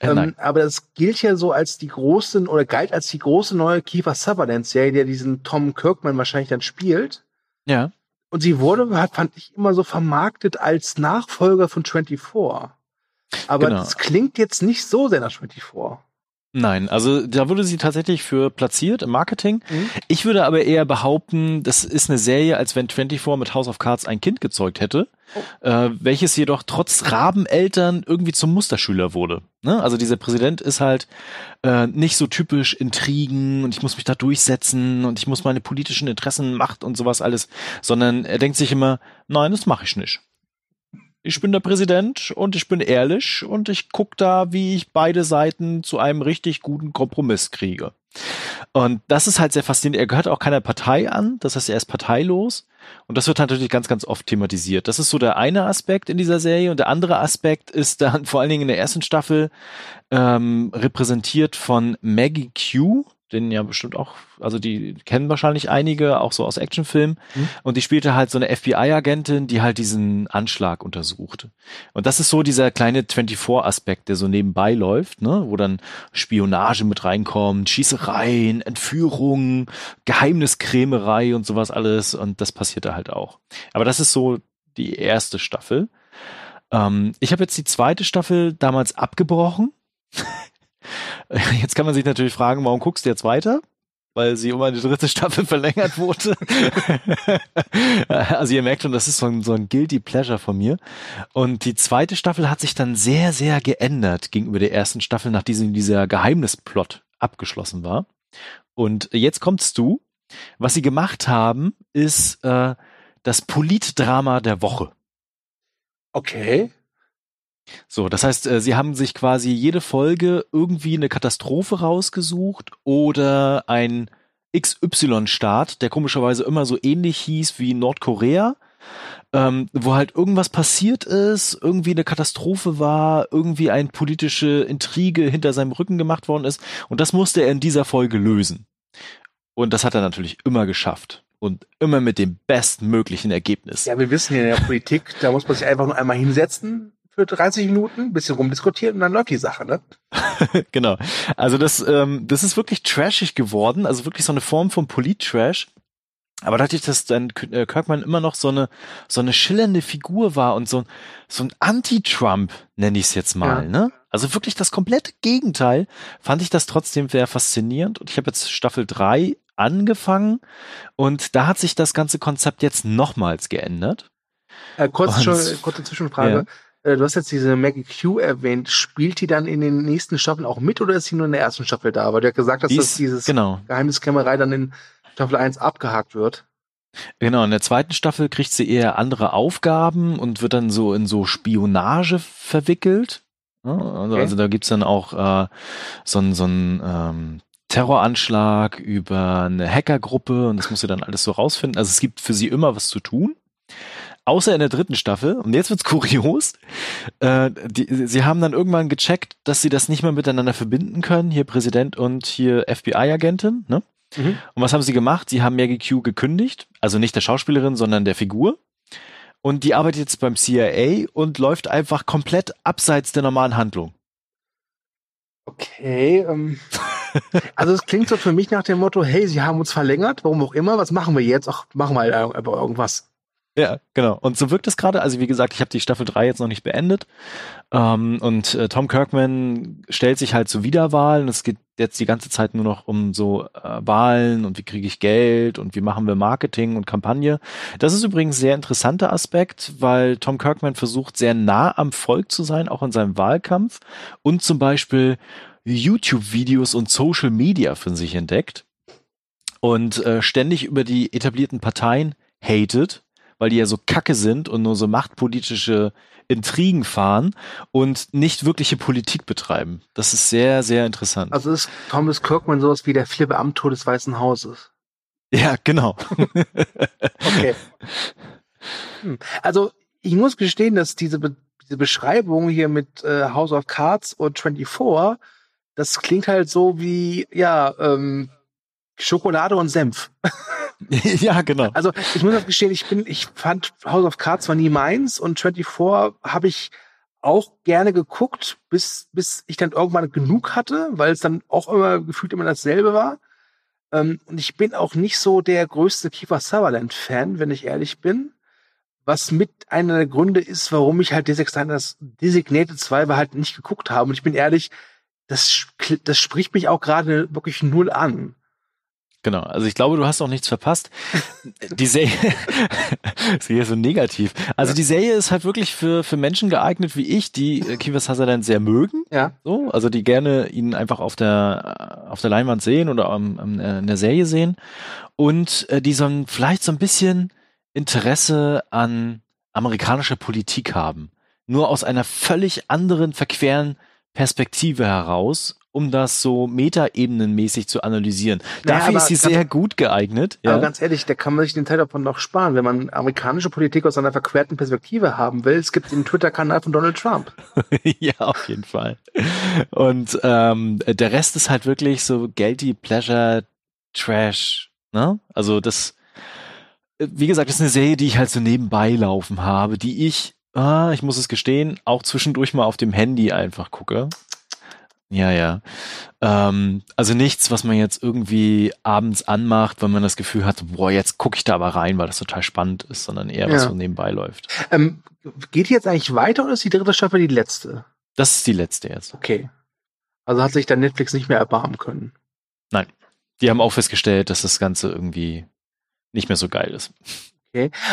Äh,
Ähm, aber das gilt ja so als die große oder galt als die große neue Kiefer Sutherland Serie, der diesen Tom Kirkman wahrscheinlich dann spielt.
Ja.
Und sie wurde, hat, fand ich, immer so vermarktet als Nachfolger von 24. Aber
Genau.
das klingt jetzt nicht so sehr nach 24.
Nein, also da wurde sie tatsächlich für platziert im Marketing.
Mhm.
Ich würde aber eher behaupten, das ist eine Serie, als wenn 24 mit House of Cards ein Kind gezeugt hätte, äh, welches jedoch trotz Rabeneltern irgendwie zum Musterschüler wurde. Ne? Also dieser Präsident ist halt äh, nicht so typisch Intrigen und ich muss mich da durchsetzen und ich muss meine politischen Interessen, Macht und sowas alles, sondern er denkt sich immer, nein, das mache ich nicht. Ich bin der Präsident und ich bin ehrlich und ich guck da, wie ich beide Seiten zu einem richtig guten Kompromiss kriege. Und das ist halt sehr faszinierend. Er gehört auch keiner Partei an, das heißt, er ist parteilos. Und das wird natürlich ganz, ganz oft thematisiert. Das ist so der eine Aspekt in dieser Serie. Und der andere Aspekt ist dann vor allen Dingen in der ersten Staffel ähm, repräsentiert von Maggie Q den ja bestimmt auch, also die kennen wahrscheinlich einige, auch so aus Actionfilmen. Mhm. Und die spielte halt so eine FBI-Agentin, die halt diesen Anschlag untersucht. Und das ist so dieser kleine 24-Aspekt, der so nebenbei läuft, ne, wo dann Spionage mit reinkommt, Schießereien, Entführungen, Geheimniskrämerei und sowas alles. Und das passiert da halt auch. Aber das ist so die erste Staffel. Ähm, ich habe jetzt die zweite Staffel damals abgebrochen. Jetzt kann man sich natürlich fragen, warum guckst du jetzt weiter? Weil sie um eine dritte Staffel verlängert wurde. also ihr merkt schon, das ist so ein, so ein guilty pleasure von mir. Und die zweite Staffel hat sich dann sehr, sehr geändert gegenüber der ersten Staffel, nachdem dieser Geheimnisplot abgeschlossen war. Und jetzt kommst du. Was sie gemacht haben, ist äh, das Politdrama der Woche.
Okay.
So, das heißt, äh, sie haben sich quasi jede Folge irgendwie eine Katastrophe rausgesucht oder ein XY-Staat, der komischerweise immer so ähnlich hieß wie Nordkorea, ähm, wo halt irgendwas passiert ist, irgendwie eine Katastrophe war, irgendwie eine politische Intrige hinter seinem Rücken gemacht worden ist und das musste er in dieser Folge lösen. Und das hat er natürlich immer geschafft und immer mit dem bestmöglichen Ergebnis.
Ja, wir wissen ja in der Politik, da muss man sich einfach nur einmal hinsetzen, für 30 Minuten, ein bisschen rumdiskutieren und dann läuft die Sache, ne?
genau. Also das, ähm, das ist wirklich trashig geworden, also wirklich so eine Form von Polit-Trash. Aber dadurch, dass dann äh, Kirkman immer noch so eine so eine schillernde Figur war und so, so ein Anti-Trump, nenne ich es jetzt mal, ja. ne? Also wirklich das komplette Gegenteil, fand ich das trotzdem sehr faszinierend. Und ich habe jetzt Staffel 3 angefangen und da hat sich das ganze Konzept jetzt nochmals geändert.
Äh, kurz schon, kurze Zwischenfrage. Ja. Äh, du hast jetzt diese Maggie Q erwähnt. Spielt die dann in den nächsten Staffeln auch mit oder ist sie nur in der ersten Staffel da? Weil du ja gesagt hast, dass dieses
genau.
Geheimniskämmerei dann in Staffel 1 abgehakt wird.
Genau, in der zweiten Staffel kriegt sie eher andere Aufgaben und wird dann so in so Spionage verwickelt. Also, okay. also da gibt's dann auch äh, so ein, so ein ähm, Terroranschlag über eine Hackergruppe und das muss sie dann alles so rausfinden. Also es gibt für sie immer was zu tun. Außer in der dritten Staffel. Und jetzt wird's kurios. Äh, die, sie haben dann irgendwann gecheckt, dass sie das nicht mehr miteinander verbinden können. Hier Präsident und hier FBI-Agentin. Ne? Mhm. Und was haben sie gemacht? Sie haben Maggie Q gekündigt. Also nicht der Schauspielerin, sondern der Figur. Und die arbeitet jetzt beim CIA und läuft einfach komplett abseits der normalen Handlung.
Okay, ähm, also es klingt so für mich nach dem Motto, hey, sie haben uns verlängert, warum auch immer, was machen wir jetzt? Ach, machen wir halt irgendwas.
Ja, genau. Und so wirkt es gerade. Also wie gesagt, ich habe die Staffel 3 jetzt noch nicht beendet. Ähm, und äh, Tom Kirkman stellt sich halt zu Wiederwahlen. Es geht jetzt die ganze Zeit nur noch um so äh, Wahlen und wie kriege ich Geld und wie machen wir Marketing und Kampagne. Das ist übrigens ein sehr interessanter Aspekt, weil Tom Kirkman versucht sehr nah am Volk zu sein, auch in seinem Wahlkampf und zum Beispiel YouTube-Videos und Social Media für sich entdeckt und äh, ständig über die etablierten Parteien hatet weil die ja so kacke sind und nur so machtpolitische Intrigen fahren und nicht wirkliche Politik betreiben. Das ist sehr, sehr interessant.
Also ist Thomas Kirkman sowas wie der vier Beamte des Weißen Hauses.
Ja, genau.
okay. Hm. Also ich muss gestehen, dass diese, Be diese Beschreibung hier mit äh, House of Cards und 24, das klingt halt so wie, ja, ähm, Schokolade und Senf.
ja, genau.
Also ich muss auch gestehen, ich bin, ich fand House of Cards war nie meins und 24 habe ich auch gerne geguckt, bis, bis ich dann irgendwann genug hatte, weil es dann auch immer gefühlt immer dasselbe war. Ähm, und ich bin auch nicht so der größte Kiefer Sutherland-Fan, wenn ich ehrlich bin. Was mit einer der Gründe ist, warum ich halt Designated 2 halt nicht geguckt habe. Und ich bin ehrlich, das, das spricht mich auch gerade wirklich null an.
Genau, also ich glaube, du hast auch nichts verpasst. Die Serie ist hier so negativ. Also die Serie ist halt wirklich für, für Menschen geeignet wie ich, die äh, Kiefer Sutherland sehr mögen.
Ja.
So, also die gerne ihn einfach auf der auf der Leinwand sehen oder am, am, äh, in der Serie sehen und äh, die so ein, vielleicht so ein bisschen Interesse an amerikanischer Politik haben. nur aus einer völlig anderen, verqueren Perspektive heraus, um das so metaebenenmäßig zu analysieren.
Naja,
Dafür ist sie sehr gut geeignet.
Aber
Ja.
ganz ehrlich, da kann man sich den Teil davon noch sparen, wenn man amerikanische Politik aus einer verquerten Perspektive haben will. Es gibt den Twitter-Kanal von Donald Trump.
ja, auf jeden Fall. Und ähm, der Rest ist halt wirklich so guilty pleasure Trash. Ne? Also das, wie gesagt, das ist eine Serie, die ich halt so nebenbei laufen habe, die ich, ah, ich muss es gestehen, auch zwischendurch mal auf dem Handy einfach gucke. Ja, ja. Ähm, also nichts, was man jetzt irgendwie abends anmacht, wenn man das Gefühl hat, boah, jetzt gucke ich da aber rein, weil das total spannend ist, sondern eher was
Ja.
so nebenbei läuft.
Ähm, geht die jetzt eigentlich weiter oder ist die dritte Staffel die letzte?
Das ist die letzte jetzt.
Okay. Also hat sich dann Netflix nicht mehr erbarmen können.
Die haben auch festgestellt, dass das Ganze irgendwie nicht mehr so geil ist.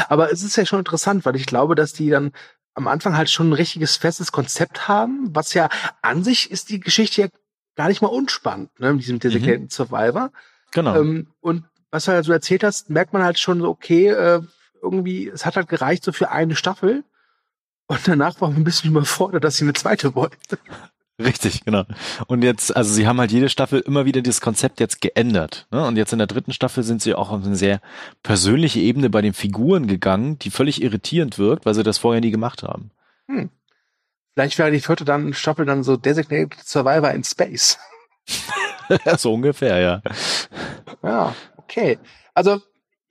Aber es ist ja schon interessant, weil ich glaube, dass die dann am Anfang halt schon ein richtiges festes Konzept haben, was ja an sich ist die Geschichte ja gar nicht mal unspannend, ne, mit diesem Designated Survivor.
Genau.
Ähm, und was du halt so erzählt hast, merkt man halt schon so, okay, äh, irgendwie, es hat halt gereicht so für eine Staffel. Und danach war man ein bisschen überfordert, dass sie eine zweite wollten.
Richtig, genau. Und jetzt, also sie haben halt jede Staffel immer wieder das Konzept jetzt geändert. Ne? Und jetzt in der dritten Staffel sind sie auch auf eine sehr persönliche Ebene bei den Figuren gegangen, die völlig irritierend wirkt, weil sie das vorher nie gemacht haben.
Vielleicht wäre die vierte dann Staffel dann so Designated Survivor in Space.
so ungefähr, ja.
Ja, okay. Also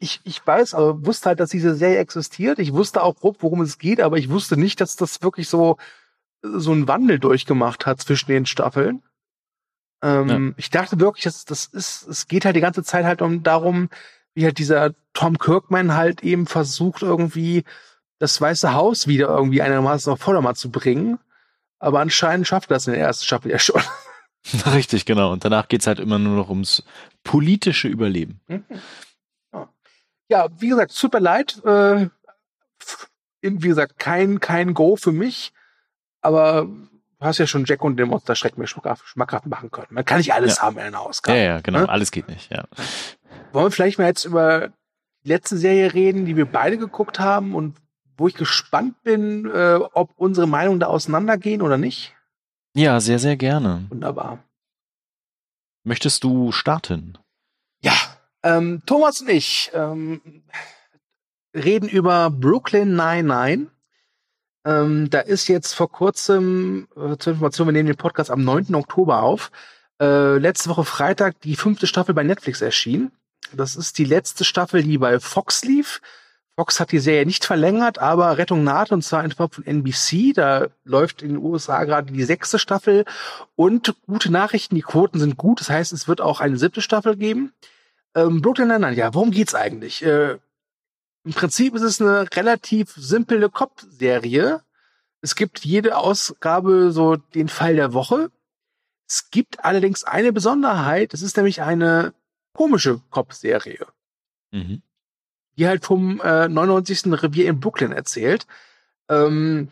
ich, ich weiß, aber wusste halt, dass diese Serie existiert. Ich wusste auch grob, worum es geht, aber ich wusste nicht, dass das wirklich so so einen Wandel durchgemacht hat zwischen den Staffeln. Ähm, Ich dachte wirklich, dass das ist, es geht halt die ganze Zeit halt um darum, wie halt dieser Tom Kirkman halt eben versucht irgendwie das Weiße Haus wieder irgendwie einigermaßen auf Vordermann zu bringen. Aber anscheinend schafft er das in der ersten Staffel ja schon.
Richtig, genau. Und danach geht's halt immer nur noch ums politische Überleben.
ja, wie gesagt, super leid. Äh, wie gesagt, kein, kein Go für mich. Aber du hast ja schon Jack und den Monster Schreck mir schmackhaft, machen können. Man kann nicht alles
Ja.
haben in einer
Ja,
Ausgabe.
ja, genau.
Ne?
Alles geht nicht, ja.
Wollen wir vielleicht mal jetzt über die letzte Serie reden, die wir beide geguckt haben und wo ich gespannt bin, äh, ob unsere Meinungen da auseinandergehen oder nicht?
Ja, sehr, sehr gerne.
Wunderbar.
Möchtest du starten?
Ja, ähm, Thomas und ich ähm, reden über Brooklyn 99. Ähm, da ist jetzt vor kurzem, äh, zur Information, wir nehmen den Podcast am 9. Oktober auf, äh, letzte Woche Freitag die fünfte Staffel bei Netflix erschienen. Das ist die letzte Staffel, die bei Fox lief. Fox hat die Serie nicht verlängert, aber Rettung naht und zwar einfach von NBC. Da läuft in den USA gerade die sechste Staffel und gute Nachrichten, die Quoten sind gut. Das heißt, es wird auch eine siebte Staffel geben. Ähm, Brooklyn Nine-Nine, ja, worum geht's eigentlich? Äh, Im Prinzip ist es eine relativ simple Cop-Serie. Es gibt jede Ausgabe so den Fall der Woche. Es gibt allerdings eine Besonderheit. Es ist nämlich eine komische Cop-Serie
Mhm.
die halt vom äh, 99. Revier in Brooklyn erzählt. Ähm,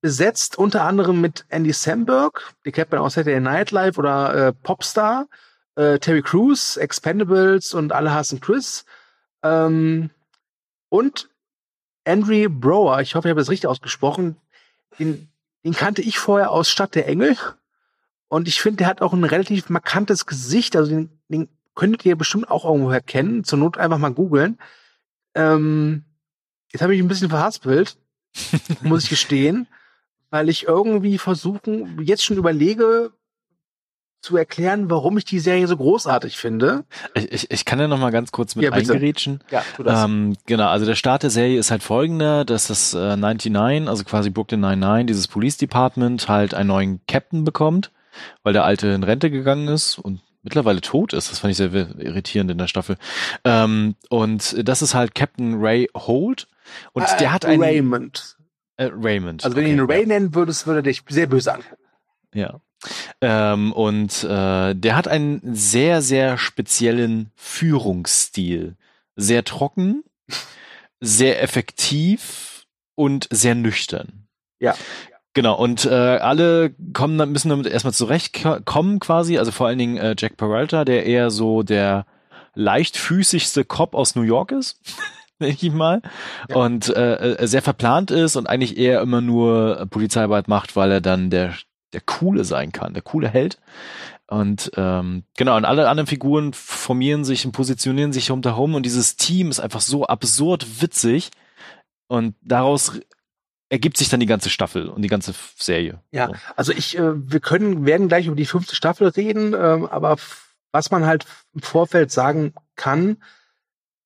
besetzt unter anderem mit Andy Samberg, die kennt man aus Saturday Night Live oder äh, Popstar, äh, Terry Crews, Expendables und alle hassen Chris. Ähm, und Andrew Brower, ich hoffe, ich habe das richtig ausgesprochen, den, den kannte ich vorher aus Stadt der Engel. Und ich finde, der hat auch ein relativ markantes Gesicht. Also den, den könntet ihr bestimmt auch irgendwoher kennen. Zur Not einfach mal googeln. Ähm, jetzt habe ich ein bisschen verhaspelt, muss ich gestehen, weil ich irgendwie versuchen, jetzt schon überlege, zu erklären, warum ich die Serie so großartig finde.
Ich, ich, ich kann ja noch mal ganz kurz mit
Ja, bitte.
eingerätschen.
Ja, tu das.
Ähm, genau, also der Start der Serie ist halt folgender, dass das äh, 99, also quasi Brooklyn 99, dieses Police Department halt einen neuen Captain bekommt, weil der alte in Rente gegangen ist und mittlerweile tot ist. Das fand ich sehr irritierend in der Staffel. Ähm, und das ist halt Captain Ray Holt. Und
Äh,
der hat einen
Raymond.
Äh, Raymond.
Also wenn
okay,
du ihn
ja.
Ray nennen würdest, würde er dich sehr böse angucken.
Ja. Ähm, und äh, der hat einen sehr, sehr speziellen Führungsstil. Sehr trocken, sehr effektiv und sehr nüchtern.
Ja.
Genau, und äh, alle kommen, müssen damit erstmal zurechtkommen quasi, also vor allen Dingen äh, Jack Peralta, der eher so der leichtfüßigste Cop aus New York ist. denke ich mal, ja. und äh, äh, sehr verplant ist und eigentlich eher immer nur Polizeiarbeit macht, weil er dann der der coole sein kann, der coole Held. Und ähm, genau, und alle anderen Figuren formieren sich und positionieren sich um herum und dieses Team ist einfach so absurd witzig und daraus ergibt sich dann die ganze Staffel und die ganze Serie.
Ja, so. also ich, äh, wir können, werden gleich über die fünfte Staffel reden, ähm, aber was man halt im Vorfeld sagen kann,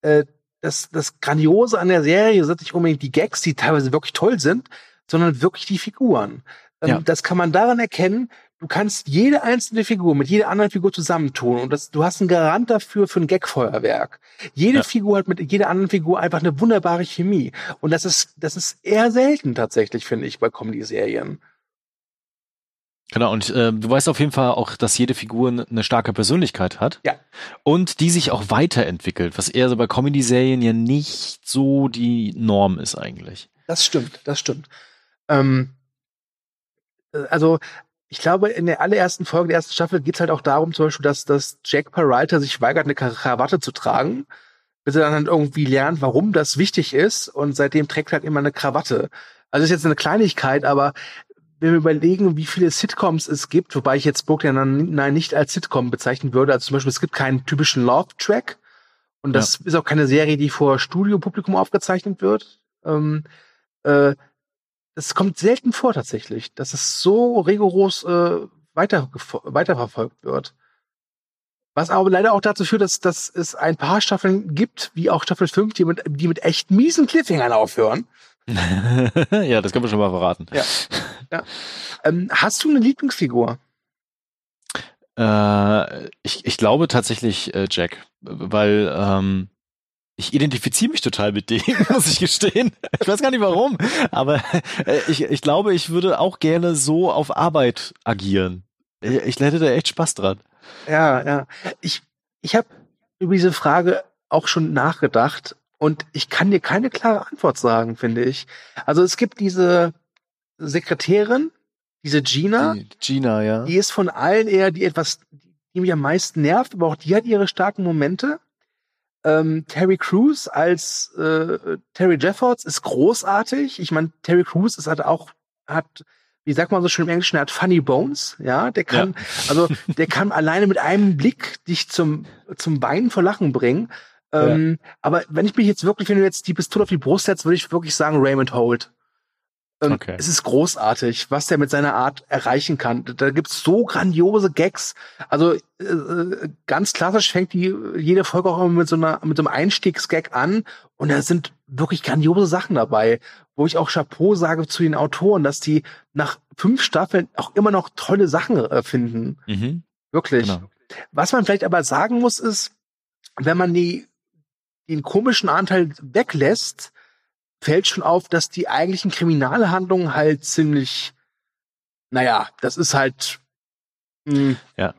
äh, das, das Grandiose an der Serie sind nicht unbedingt die Gags, die teilweise wirklich toll sind, sondern wirklich die Figuren. Ähm, ja. Das kann man daran erkennen, du kannst jede einzelne Figur mit jeder anderen Figur zusammentun und das, du hast einen Garant dafür für ein Gagfeuerwerk. Jede ja. Figur hat mit jeder anderen Figur einfach eine wunderbare Chemie und das ist das ist eher selten tatsächlich finde ich bei Comedy-Serien.
Genau, und äh, du weißt auf jeden Fall auch, dass jede Figur eine starke Persönlichkeit hat.
Ja.
Und die sich auch weiterentwickelt, was eher so bei Comedy-Serien ja nicht so die Norm ist eigentlich.
Das stimmt, das stimmt. Ähm, äh, also ich glaube, in der allerersten Folge der ersten Staffel geht es halt auch darum, zum Beispiel, dass, dass Jack Peralta sich weigert, eine Krawatte zu tragen, bis er dann halt irgendwie lernt, warum das wichtig ist und seitdem trägt er halt immer eine Krawatte. Also ist jetzt eine Kleinigkeit, aber wenn wir überlegen, wie viele Sitcoms es gibt, wobei ich jetzt Brooklyn Nine nicht als Sitcom bezeichnen würde, also zum Beispiel es gibt keinen typischen Love-Track und das ja. ist auch keine Serie, die vor Studiopublikum aufgezeichnet wird. Ähm, äh, es kommt selten vor tatsächlich, dass es so rigoros äh, weiter, weiterverfolgt wird. Was aber leider auch dazu führt, dass, dass es ein paar Staffeln gibt, wie auch Staffel 5, die mit, die mit echt miesen Cliffhangern aufhören.
ja, das können wir schon mal verraten.
Ja. ja. Ähm, hast du eine Lieblingsfigur?
Äh, ich, ich glaube tatsächlich äh, Jack, weil ähm, ich identifiziere mich total mit dem, muss ich gestehen. Ich weiß gar nicht warum, aber äh, ich, ich glaube, ich würde auch gerne so auf Arbeit agieren. Ich, ich hätte da echt Spaß dran.
Ja, ja. Ich, ich habe über diese Frage auch schon nachgedacht und ich kann dir keine klare Antwort sagen, finde ich. Also es gibt diese Sekretärin, diese Gina.
Die Gina, ja.
Die ist von allen eher die etwas, die mich am meisten nervt, aber auch die hat ihre starken Momente. Ähm, Terry Crews als äh, Terry Jeffords ist großartig. Ich meine, Terry Crews ist halt auch, hat, wie sagt man so schön im Englischen, er hat funny bones, ja. Der kann, ja. also der kann alleine mit einem Blick dich zum, zum Beinen vor Lachen bringen. Ähm, ja. Aber wenn ich mich jetzt wirklich, wenn du jetzt die Pistole auf die Brust setzt, würde ich wirklich sagen Raymond Holt. Ähm, okay. Es ist großartig, was der mit seiner Art erreichen kann. Da gibt's so grandiose Gags. Also äh, äh, ganz klassisch fängt die jede Folge auch immer mit so einer mit so einem Einstiegsgag an und da sind wirklich grandiose Sachen dabei, wo ich auch Chapeau sage zu den Autoren, dass die nach fünf Staffeln auch immer noch tolle Sachen äh, finden. Mhm. Wirklich. Genau. Was man vielleicht aber sagen muss ist, wenn man die den komischen Anteil weglässt, fällt schon auf, dass die eigentlichen Kriminalhandlungen halt ziemlich, naja, das ist halt
mh, hm, ja.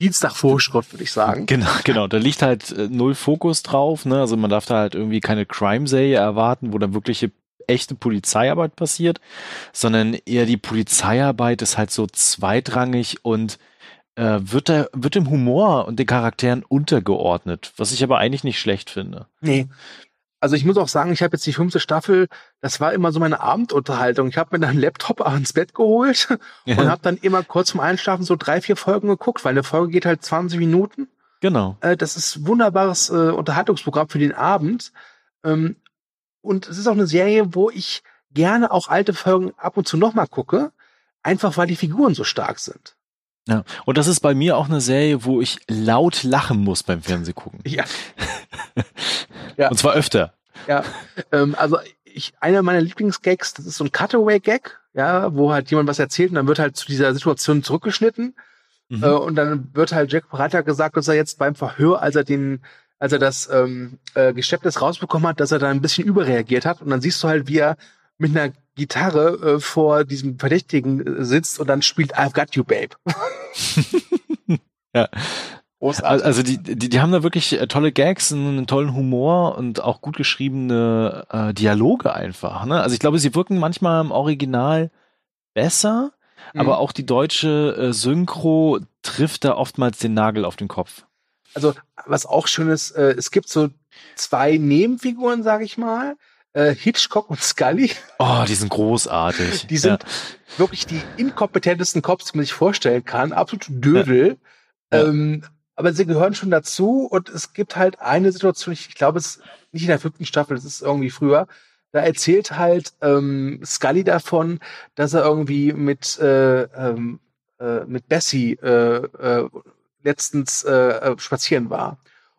Dienstagvorschrift, würde ich sagen.
Genau, genau. Da liegt halt äh, null Fokus drauf. Ne? Also man darf da halt irgendwie keine Crime-Serie erwarten, wo dann wirkliche echte Polizeiarbeit passiert, sondern eher die Polizeiarbeit ist halt so zweitrangig und äh, wird, der, wird dem Humor und den Charakteren untergeordnet, was ich aber eigentlich nicht schlecht finde.
Nee, also ich muss auch sagen, ich habe jetzt die fünfte Staffel, das war immer so meine Abendunterhaltung. Ich habe mir dann einen Laptop ans Bett geholt ja. und habe dann immer kurz zum Einschlafen so drei, vier Folgen geguckt, weil eine Folge geht halt 20 Minuten.
Genau.
Äh, das ist wunderbares äh, Unterhaltungsprogramm für den Abend. Ähm, und es ist auch eine Serie, wo ich gerne auch alte Folgen ab und zu nochmal gucke, einfach weil die Figuren so stark sind.
Ja, und das ist bei mir auch eine Serie, wo ich laut lachen muss beim Fernsehgucken.
Ja.
ja. Und zwar öfter.
Ja, ähm, also ich, einer meiner Lieblingsgags, das ist so ein Cutaway-Gag, ja, wo halt jemand was erzählt und dann wird halt zu dieser Situation zurückgeschnitten. Mhm. Äh, und dann wird halt Jack Breiter gesagt, dass er jetzt beim Verhör, als er den, als er das ähm, äh, Geschäftes rausbekommen hat, dass er da ein bisschen überreagiert hat. Und dann siehst du halt, wie er mit einer Gitarre äh, vor diesem Verdächtigen äh, sitzt und dann spielt I've Got You, Babe.
ja. Großartig. Also die, die, die haben da wirklich äh, tolle Gags, einen tollen Humor und auch gut geschriebene äh, Dialoge einfach. Ne? Also ich glaube, sie wirken manchmal im Original besser, mhm. aber auch die deutsche äh, Synchro trifft da oftmals den Nagel auf den Kopf.
Also was auch schön ist, äh, es gibt so zwei Nebenfiguren, sage ich mal. Äh, Hitchcock und Scully.
Oh, die sind großartig.
Die sind ja. wirklich die inkompetentesten Cops, die man sich vorstellen kann. Absolut Dödel. Ja. Ja. Ähm, aber sie gehören schon dazu und es gibt halt eine Situation, ich, ich glaube, es ist nicht in der fünften Staffel, es ist irgendwie früher. Da erzählt halt ähm, Scully davon, dass er irgendwie mit äh, ähm, äh, mit Bessie äh, äh, letztens äh, äh, spazieren war.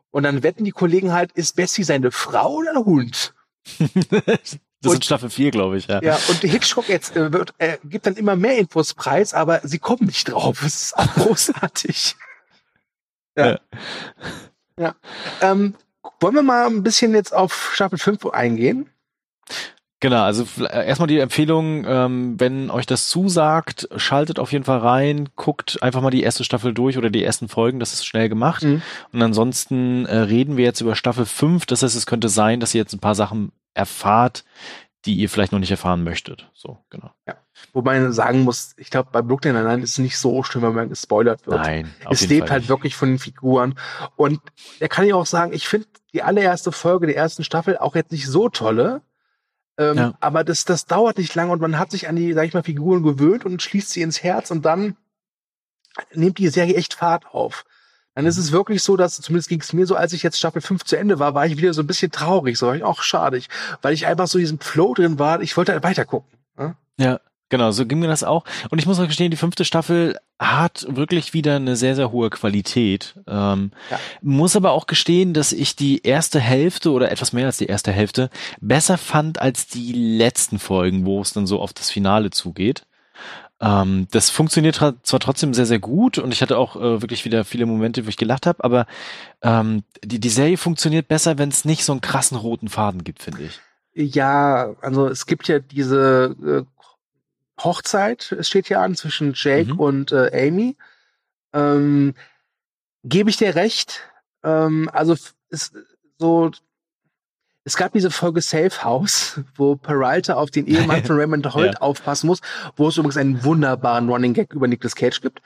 Und dann wetten die Kollegen halt, ist Bessie seine Frau oder ein Hund?
das und, ist Staffel 4, glaube ich, ja.
Ja, und Hitchcock jetzt äh, wird, äh, gibt dann immer mehr Infos preis, aber sie kommen nicht drauf. Es ist auch großartig. ja. ja. ja. Ähm, wollen wir mal ein bisschen jetzt auf Staffel 5 eingehen?
Genau, also äh, erstmal die Empfehlung, ähm, wenn euch das zusagt, schaltet auf jeden Fall rein, guckt einfach mal die erste Staffel durch oder die ersten Folgen, das ist schnell gemacht. Mhm. Und ansonsten äh, reden wir jetzt über Staffel 5, das heißt, es könnte sein, dass ihr jetzt ein paar Sachen erfahrt, die ihr vielleicht noch nicht erfahren möchtet. So, genau.
Ja. Wobei man sagen muss, ich glaube, bei Brooklyn Nine-Nine ist es nicht so schlimm, wenn man gespoilert wird.
Nein,
es lebt Fall halt nicht. wirklich von den Figuren. Und da kann ich auch sagen, ich finde die allererste Folge der ersten Staffel auch jetzt nicht so tolle. Ähm, ja. Aber das, das dauert nicht lange und man hat sich an die, sag ich mal, Figuren gewöhnt und schließt sie ins Herz und dann nimmt die Serie echt Fahrt auf. Dann ist es wirklich so, dass, zumindest ging es mir so, als ich jetzt Staffel 5 zu Ende war, war ich wieder so ein bisschen traurig, so, auch schade, weil ich einfach so diesen Flow drin war, ich wollte halt weiter gucken.
Ja? Genau, so ging mir das auch. Und ich muss auch gestehen, die fünfte Staffel hat wirklich wieder eine sehr, sehr hohe Qualität. Ähm, ja. Muss aber auch gestehen, dass ich die erste Hälfte oder etwas mehr als die erste Hälfte besser fand als die letzten Folgen, wo es dann so auf das Finale zugeht. Ähm, das funktioniert zwar trotzdem sehr, sehr gut und ich hatte auch äh, wirklich wieder viele Momente, wo ich gelacht habe, aber ähm, die, die Serie funktioniert besser, wenn es nicht so einen krassen roten Faden gibt, finde ich.
Ja, also es gibt ja diese äh, Hochzeit, es steht hier an, zwischen Jake mhm. und äh, Amy. Ähm, Gebe ich dir recht. Ähm, also ist so, es gab diese Folge Safe House, wo Peralta auf den Ehemann von Raymond Holt ja. aufpassen muss, wo es übrigens einen wunderbaren Running Gag über Nicolas Cage gibt.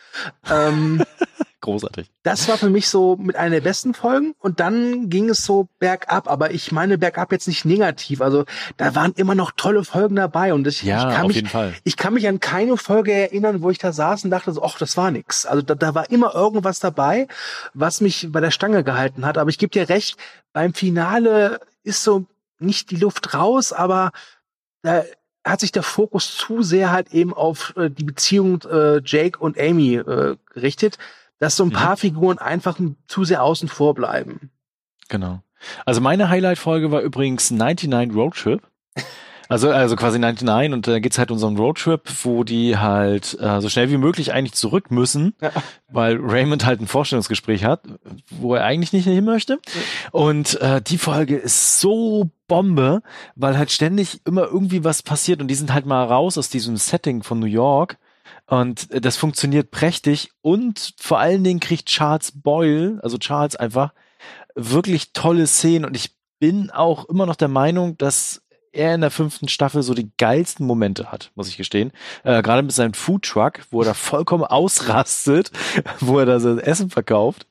Ähm,
Großartig.
Das war für mich so mit einer der besten Folgen und dann ging es so bergab, aber ich meine bergab jetzt nicht negativ. Also da waren immer noch tolle Folgen dabei und ich,
ja,
ich kann mich, ich kann mich an keine Folge erinnern, wo ich da saß und dachte so, ach, das war nix. Also da, da war immer irgendwas dabei, was mich bei der Stange gehalten hat. Aber ich gebe dir recht, beim Finale ist so nicht die Luft raus, aber da hat sich der Fokus zu sehr halt eben auf äh, die Beziehung äh, Jake und Amy äh, gerichtet dass so ein paar mhm. Figuren einfach zu sehr außen vor bleiben.
Genau. Also meine Highlight-Folge war übrigens 99 Road Trip. Also, also quasi 99 und da geht's halt um so einen Roadtrip, wo die halt äh, so schnell wie möglich eigentlich zurück müssen, ja. weil Raymond halt ein Vorstellungsgespräch hat, wo er eigentlich nicht hin möchte. Und äh, die Folge ist so Bombe, weil halt ständig immer irgendwie was passiert und die sind halt mal raus aus diesem Setting von New York und das funktioniert prächtig und vor allen Dingen kriegt Charles Boyle, also Charles einfach wirklich tolle Szenen und ich bin auch immer noch der Meinung, dass er in der fünften Staffel so die geilsten Momente hat, muss ich gestehen. Äh, Gerade mit seinem Foodtruck, wo er da vollkommen ausrastet, wo er da sein Essen verkauft.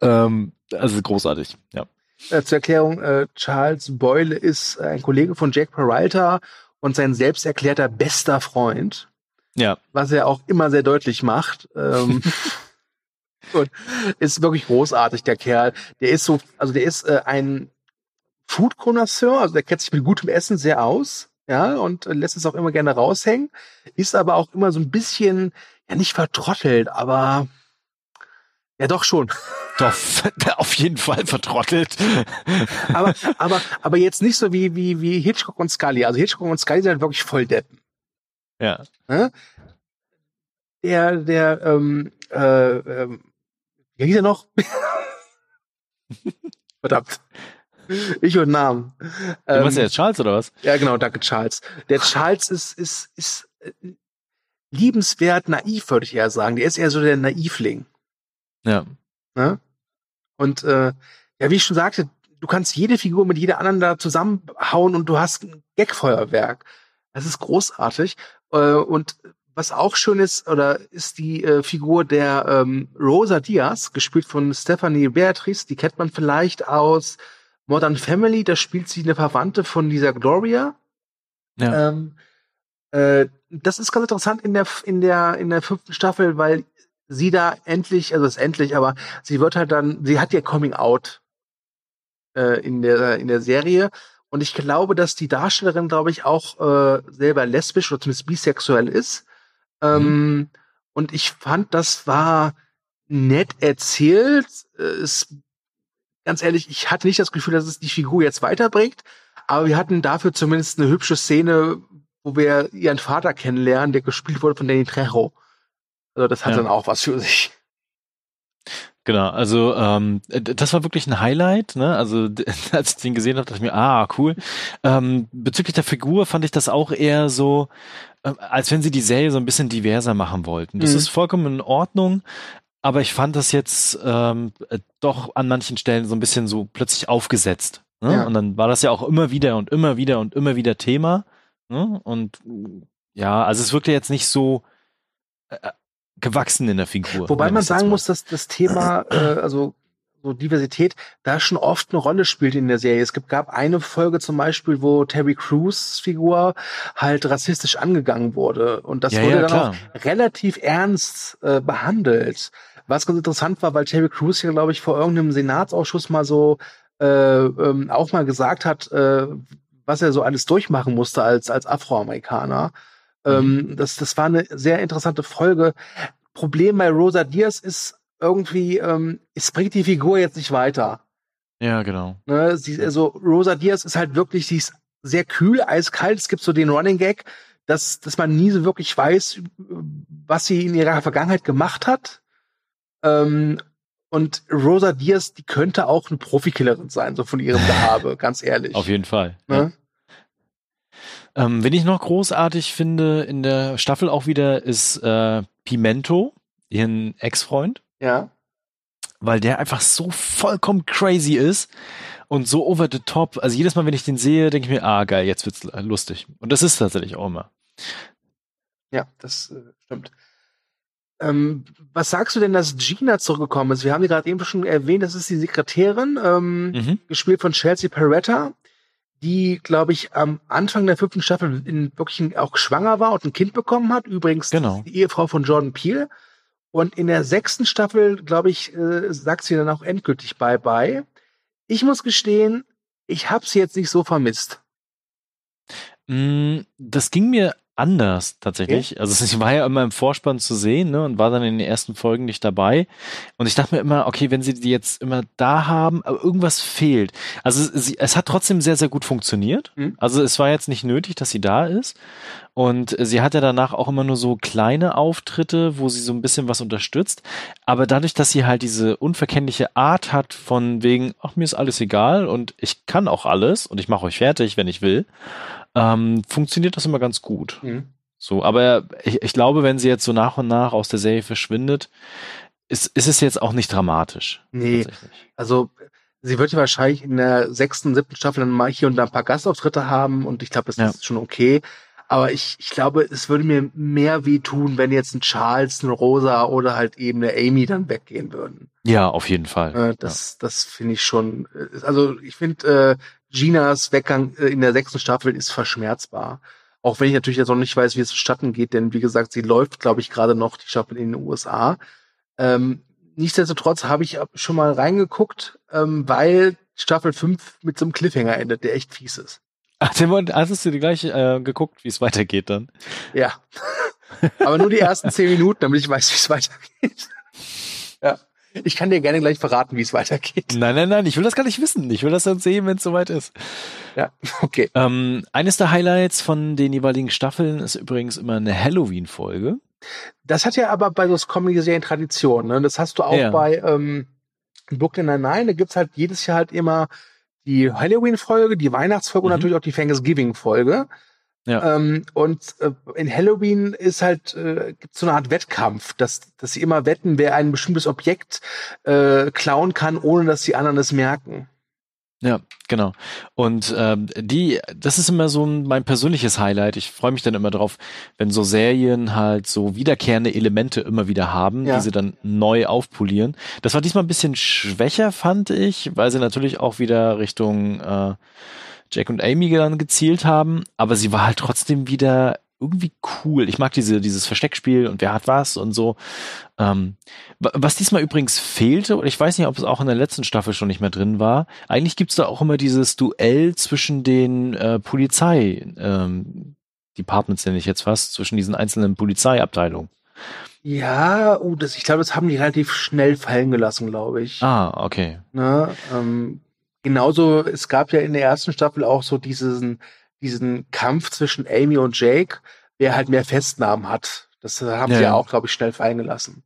Ähm, also großartig, ja.
Äh, zur Erklärung, äh, Charles Boyle ist ein Kollege von Jack Peralta und sein selbsterklärter bester Freund.
Ja.
Was er auch immer sehr deutlich macht. Ähm, und ist wirklich großartig, der Kerl. Der ist so, also der ist äh, ein food connoisseur also der kennt sich mit gutem Essen sehr aus, ja, und äh, lässt es auch immer gerne raushängen, ist aber auch immer so ein bisschen, ja, nicht vertrottelt, aber ja, doch schon.
Doch, auf jeden Fall vertrottelt.
aber, aber, aber jetzt nicht so wie, wie, wie Hitchcock und Scully. Also Hitchcock und Scully sind halt wirklich voll Deppen.
Ja.
Der, der, ähm, äh, ähm, wie hieß er noch? Verdammt. Ich und Namen.
Du ähm, meinst ja jetzt Charles oder was?
Ja, genau, danke Charles. Der Charles ist, ist, ist äh, liebenswert naiv, würde ich eher sagen. Der ist eher so der Naivling.
Ja.
Ne? Und äh, ja, wie ich schon sagte, du kannst jede Figur mit jeder anderen da zusammenhauen und du hast ein Gagfeuerwerk. Das ist großartig. Äh, und was auch schön ist, oder ist die äh, Figur der ähm, Rosa Diaz, gespielt von Stephanie Beatrice, die kennt man vielleicht aus Modern Family, da spielt sie eine Verwandte von dieser Gloria. Ja. Ähm, äh, das ist ganz interessant in der, in der, in der fünften Staffel, weil sie da endlich, also es ist endlich, aber sie wird halt dann, sie hat ihr Coming Out äh, in der, in der Serie. Und ich glaube, dass die Darstellerin, glaube ich, auch äh, selber lesbisch oder zumindest bisexuell ist. Ähm, mhm. Und ich fand, das war nett erzählt. Es, ganz ehrlich, ich hatte nicht das Gefühl, dass es die Figur jetzt weiterbringt. Aber wir hatten dafür zumindest eine hübsche Szene, wo wir ihren Vater kennenlernen, der gespielt wurde von Danny Trejo. Also das hat ja. dann auch was für sich.
Genau, also ähm, das war wirklich ein Highlight. Ne? Also als ich den gesehen habe, dachte ich mir, ah, cool. Ähm, bezüglich der Figur fand ich das auch eher so, äh, als wenn sie die Serie so ein bisschen diverser machen wollten. Das mhm. ist vollkommen in Ordnung, aber ich fand das jetzt ähm, doch an manchen Stellen so ein bisschen so plötzlich aufgesetzt. Ne? Ja. Und dann war das ja auch immer wieder und immer wieder und immer wieder Thema. Ne? Und ja, also es wirkte jetzt nicht so äh, gewachsen in der Figur.
Wobei man sagen muss, dass das Thema, äh, also so Diversität, da schon oft eine Rolle spielt in der Serie. Es gab eine Folge zum Beispiel, wo Terry Crews Figur halt rassistisch angegangen wurde. Und das ja, wurde ja, dann klar. auch relativ ernst äh, behandelt. Was ganz interessant war, weil Terry Crews hier, glaube ich, vor irgendeinem Senatsausschuss mal so äh, ähm, auch mal gesagt hat, äh, was er so alles durchmachen musste als, als Afroamerikaner. Ähm, mhm. das, das war eine sehr interessante Folge. Problem bei Rosa Diaz ist irgendwie, ähm, es bringt die Figur jetzt nicht weiter.
Ja, genau.
Ne, sie, also Rosa Diaz ist halt wirklich, sie ist sehr kühl, eiskalt. Es gibt so den Running Gag, dass, dass man nie so wirklich weiß, was sie in ihrer Vergangenheit gemacht hat. Ähm, und Rosa Diaz, die könnte auch eine Profikillerin sein, so von ihrem Gehabe, ganz ehrlich.
Auf jeden Fall. Ne? Ja. Ähm, wen ich noch großartig finde in der Staffel auch wieder ist äh, Pimento, ihren Ex-Freund.
Ja.
Weil der einfach so vollkommen crazy ist und so over the top. Also jedes Mal, wenn ich den sehe, denke ich mir, ah, geil, jetzt wird's lustig. Und das ist tatsächlich auch immer.
Ja, das äh, stimmt. Ähm, was sagst du denn, dass Gina zurückgekommen ist? Wir haben die gerade eben schon erwähnt, das ist die Sekretärin, ähm, mhm. gespielt von Chelsea Peretta die, glaube ich, am Anfang der fünften Staffel in wirklich auch schwanger war und ein Kind bekommen hat. Übrigens
genau.
die Ehefrau von Jordan Peele. Und in der sechsten Staffel, glaube ich, äh, sagt sie dann auch endgültig Bye-bye. Ich muss gestehen, ich habe sie jetzt nicht so vermisst.
Mm, das ging mir anders tatsächlich. Okay. Also ich war ja immer im Vorspann zu sehen ne, und war dann in den ersten Folgen nicht dabei. Und ich dachte mir immer, okay, wenn sie die jetzt immer da haben, aber irgendwas fehlt. Also sie, es hat trotzdem sehr, sehr gut funktioniert. Mhm. Also es war jetzt nicht nötig, dass sie da ist. Und sie hat ja danach auch immer nur so kleine Auftritte, wo sie so ein bisschen was unterstützt. Aber dadurch, dass sie halt diese unverkennliche Art hat von wegen, ach, mir ist alles egal und ich kann auch alles und ich mache euch fertig, wenn ich will, ähm, funktioniert das immer ganz gut. Mhm. So, aber ich, ich glaube, wenn sie jetzt so nach und nach aus der Serie verschwindet, ist, ist es jetzt auch nicht dramatisch.
Nee, also sie wird ja wahrscheinlich in der sechsten, siebten Staffel dann mal hier und da ein paar Gastauftritte haben und ich glaube, das ja. ist schon okay. Aber ich, ich glaube, es würde mir mehr wehtun, wenn jetzt ein Charles, ein Rosa oder halt eben eine Amy dann weggehen würden.
Ja, auf jeden Fall.
Äh, das, ja. das finde ich schon. Äh, also ich finde, äh, Ginas Weggang äh, in der sechsten Staffel ist verschmerzbar. Auch wenn ich natürlich jetzt noch nicht weiß, wie es vonstatten geht, denn wie gesagt, sie läuft, glaube ich, gerade noch die Staffel in den USA. Ähm, nichtsdestotrotz habe ich schon mal reingeguckt, ähm, weil Staffel 5 mit so einem Cliffhanger endet, der echt fies ist.
Ach, hast du dir gleich äh, geguckt, wie es weitergeht dann?
Ja. Aber nur die ersten zehn Minuten, damit ich weiß, wie es weitergeht. ja. Ich kann dir gerne gleich verraten, wie es weitergeht.
Nein, nein, nein, ich will das gar nicht wissen. Ich will das dann sehen, wenn es soweit ist.
Ja, okay.
Ähm, eines der Highlights von den jeweiligen Staffeln ist übrigens immer eine Halloween-Folge.
Das hat ja aber bei so Comedy-Serien Tradition. Ne? Das hast du auch ja. bei ähm, Brooklyn Nine-Nine. Da gibt's halt jedes Jahr halt immer die Halloween-Folge, die Weihnachtsfolge mhm. und natürlich auch die Thanksgiving-Folge. Ja. Ähm, und äh, in Halloween ist halt äh, gibt so eine Art Wettkampf, dass dass sie immer wetten, wer ein bestimmtes Objekt äh, klauen kann, ohne dass die anderen es merken.
Ja, genau. Und ähm, die, das ist immer so mein persönliches Highlight. Ich freue mich dann immer drauf, wenn so Serien halt so wiederkehrende Elemente immer wieder haben,
Ja.
die sie dann neu aufpolieren. Das war diesmal ein bisschen schwächer, fand ich, weil sie natürlich auch wieder Richtung äh, Jack und Amy dann gezielt haben, aber sie war halt trotzdem wieder irgendwie cool. Ich mag diese, dieses Versteckspiel und wer hat was und so. Ähm, wa- was diesmal übrigens fehlte, und ich weiß nicht, ob es auch in der letzten Staffel schon nicht mehr drin war, eigentlich gibt's da auch immer dieses Duell zwischen den äh, Polizei, ähm, Departments nenne ich jetzt fast, zwischen diesen einzelnen Polizeiabteilungen.
Ja, uh, das, ich glaube, das haben die relativ schnell fallen gelassen, glaube ich.
Ah, okay.
Ne? Ähm, genauso, es gab ja in der ersten Staffel auch so diesen, diesen Kampf zwischen Amy und Jake, wer halt mehr Festnahmen hat. Das haben
Ja,
sie ja auch, glaube ich, schnell fallen gelassen.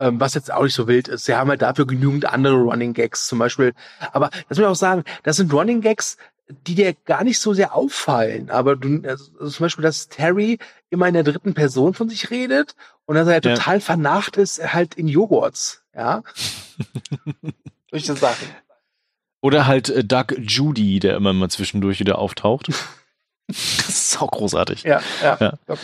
Ähm, was jetzt auch nicht so wild ist. Sie haben halt dafür genügend andere Running Gags, zum Beispiel. Aber das muss ich auch sagen, das sind Running Gags, die dir gar nicht so sehr auffallen. Aber du, also, also zum Beispiel, dass Terry immer in der dritten Person von sich redet und dass er halt
Ja.
total vernarcht ist, halt in Joghurts. Ja. Solche Sachen.
Oder halt äh, Doug Judy, der immer mal zwischendurch wieder auftaucht. das ist auch großartig.
Ja, ja,
Ja.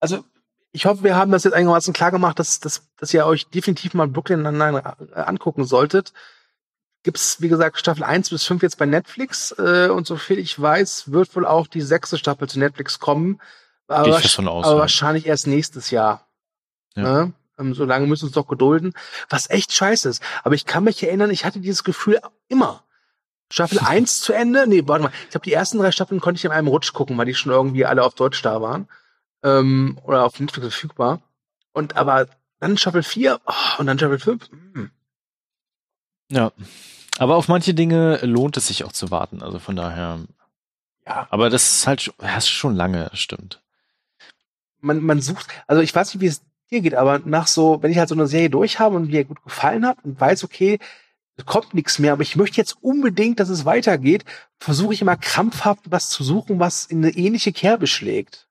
Also, ich hoffe, wir haben das jetzt einigermaßen klar gemacht, dass, dass, dass ihr euch definitiv mal Brooklyn Nine-Nine äh, angucken solltet. Gibt's, wie gesagt, Staffel 1 bis 5 jetzt bei Netflix, äh, und soviel ich weiß, wird wohl auch die sechste Staffel zu Netflix kommen. Aber,
fest von aus.
aber
ja.
wahrscheinlich erst nächstes Jahr.
Ja.
Ne? Ähm, so lange müssen wir uns doch gedulden. Was echt scheiße ist. Aber ich kann mich erinnern, ich hatte dieses Gefühl immer. Staffel 1 zu Ende? Nee, warte mal. Ich glaube, die ersten drei Staffeln konnte ich in einem Rutsch gucken, weil die schon irgendwie alle auf Deutsch da waren. Ähm, oder auf Netflix verfügbar. Und aber dann Staffel 4 oh, und dann Staffel 5. Hm.
Ja. Aber auf manche Dinge lohnt es sich auch zu warten. Also von daher.
Ja.
Aber das ist halt schon, das ist schon lange, stimmt.
Man, man sucht, also ich weiß nicht, wie es dir geht, aber nach so, wenn ich halt so eine Serie durch habe und mir gut gefallen hat und weiß, okay, es kommt nichts mehr, aber ich möchte jetzt unbedingt, dass es weitergeht, versuche ich immer krampfhaft was zu suchen, was in eine ähnliche Kerbe schlägt.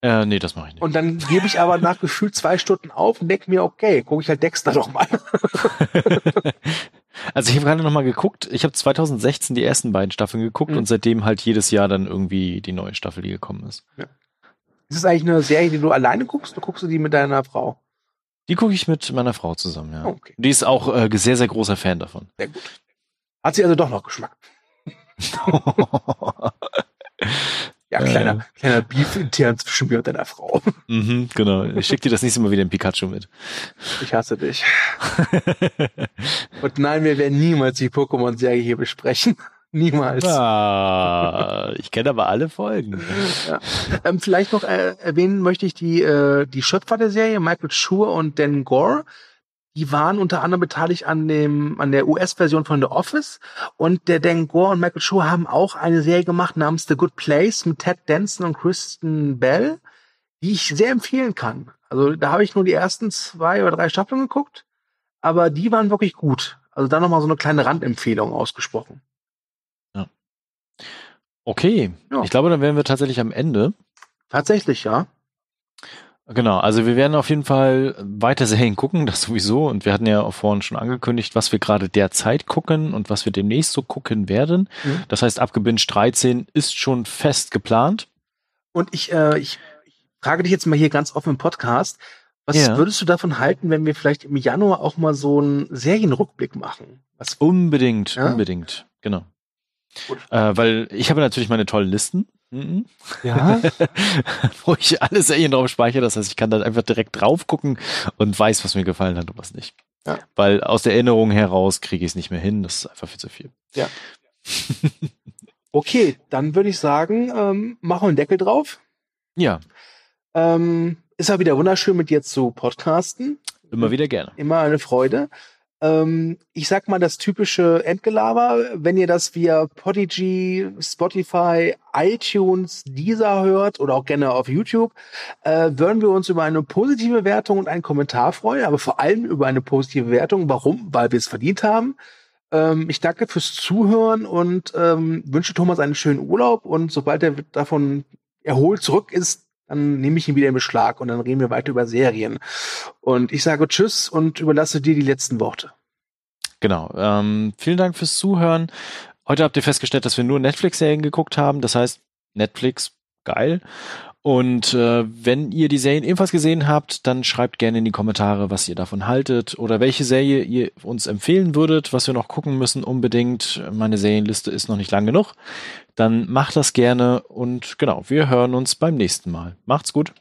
Äh, nee, das mache ich nicht.
Und dann gebe ich aber nach gefühlt zwei Stunden auf und denke mir, okay, gucke ich halt Dexter doch mal.
also ich habe gerade noch mal geguckt. Ich habe 2016 die ersten beiden Staffeln geguckt
Mhm.
und seitdem halt jedes Jahr dann irgendwie die neue Staffel, die gekommen ist.
Ist es eigentlich eine Serie, die du alleine guckst oder guckst du die mit deiner Frau?
Die gucke ich mit meiner Frau zusammen, ja.
Okay.
Die ist auch äh, sehr, sehr großer Fan davon.
Sehr gut. Hat sie also doch noch Geschmack. Ja,
Äh.
kleiner, kleiner Beef intern zwischen mir und deiner Frau.
mhm, genau. Ich schick dir das nächste Mal wieder in Pikachu mit.
Ich hasse dich. Und nein, wir werden niemals die Pokémon-Serie hier besprechen. Niemals.
ah, ich kenne aber alle Folgen.
Ja. Ähm, vielleicht noch äh, erwähnen möchte ich die, äh, die Schöpfer der Serie, Michael Schur und Dan Gore. Die waren unter anderem beteiligt an dem, an der US-Version von The Office. Und der Dan Gore und Michael Schur haben auch eine Serie gemacht namens The Good Place mit Ted Danson und Kristen Bell, die ich sehr empfehlen kann. Also da habe ich nur die ersten zwei oder drei Staffeln geguckt, aber die waren wirklich gut. Also da nochmal so eine kleine Randempfehlung ausgesprochen.
Okay,
Ja.
ich glaube, dann wären wir tatsächlich am Ende.
Tatsächlich, ja.
Genau, also wir werden auf jeden Fall weiter Serien gucken, das sowieso. Und wir hatten ja auch vorhin schon angekündigt, was wir gerade derzeit gucken und was wir demnächst so gucken werden.
Mhm.
Das heißt, Abgebinged 13 ist schon fest geplant.
Und ich, äh, ich, ich frage dich jetzt mal hier ganz offen im Podcast. Was
Ja.
würdest du davon halten, wenn wir vielleicht im Januar auch mal so einen Serienrückblick machen? Was,
Unbedingt,
Ja?
unbedingt, genau. Äh, weil ich habe natürlich meine tollen Listen. Mhm.
ja?
wo ich alle Serien drauf speichere. Das heißt, ich kann dann einfach direkt drauf gucken und weiß, was mir gefallen hat und was nicht.
Ja.
Weil aus der Erinnerung heraus kriege ich es nicht mehr hin. Das ist einfach viel zu viel.
Ja. Okay, dann würde ich sagen, ähm, machen wir einen Deckel drauf.
Ja,
Ähm, ist ja wieder wunderschön, mit dir zu podcasten.
immer wieder gerne.
Immer eine Freude. Ähm, ich sag mal das typische Endgelaber. Wenn ihr das via Podigy, Spotify, iTunes, Deezer hört oder auch gerne auf YouTube, äh, würden wir uns über eine positive Wertung und einen Kommentar freuen, aber vor allem über eine positive Wertung. Warum? Weil wir es verdient haben. Ähm, ich danke fürs Zuhören und ähm, wünsche Thomas einen schönen Urlaub und sobald er davon erholt zurück ist, dann nehme ich ihn wieder in Beschlag und dann reden wir weiter über Serien. Und ich sage Tschüss und überlasse dir die letzten Worte.
Genau. Ähm, vielen Dank fürs Zuhören. Heute habt ihr festgestellt, dass wir nur Netflix-Serien geguckt haben. Das heißt, Netflix, geil. Und äh, wenn ihr die Serien ebenfalls gesehen habt, dann schreibt gerne in die Kommentare, was ihr davon haltet oder welche Serie ihr uns empfehlen würdet, was wir noch gucken müssen unbedingt. Meine Serienliste ist noch nicht lang genug. Dann macht das gerne und genau, wir hören uns beim nächsten Mal. Macht's gut.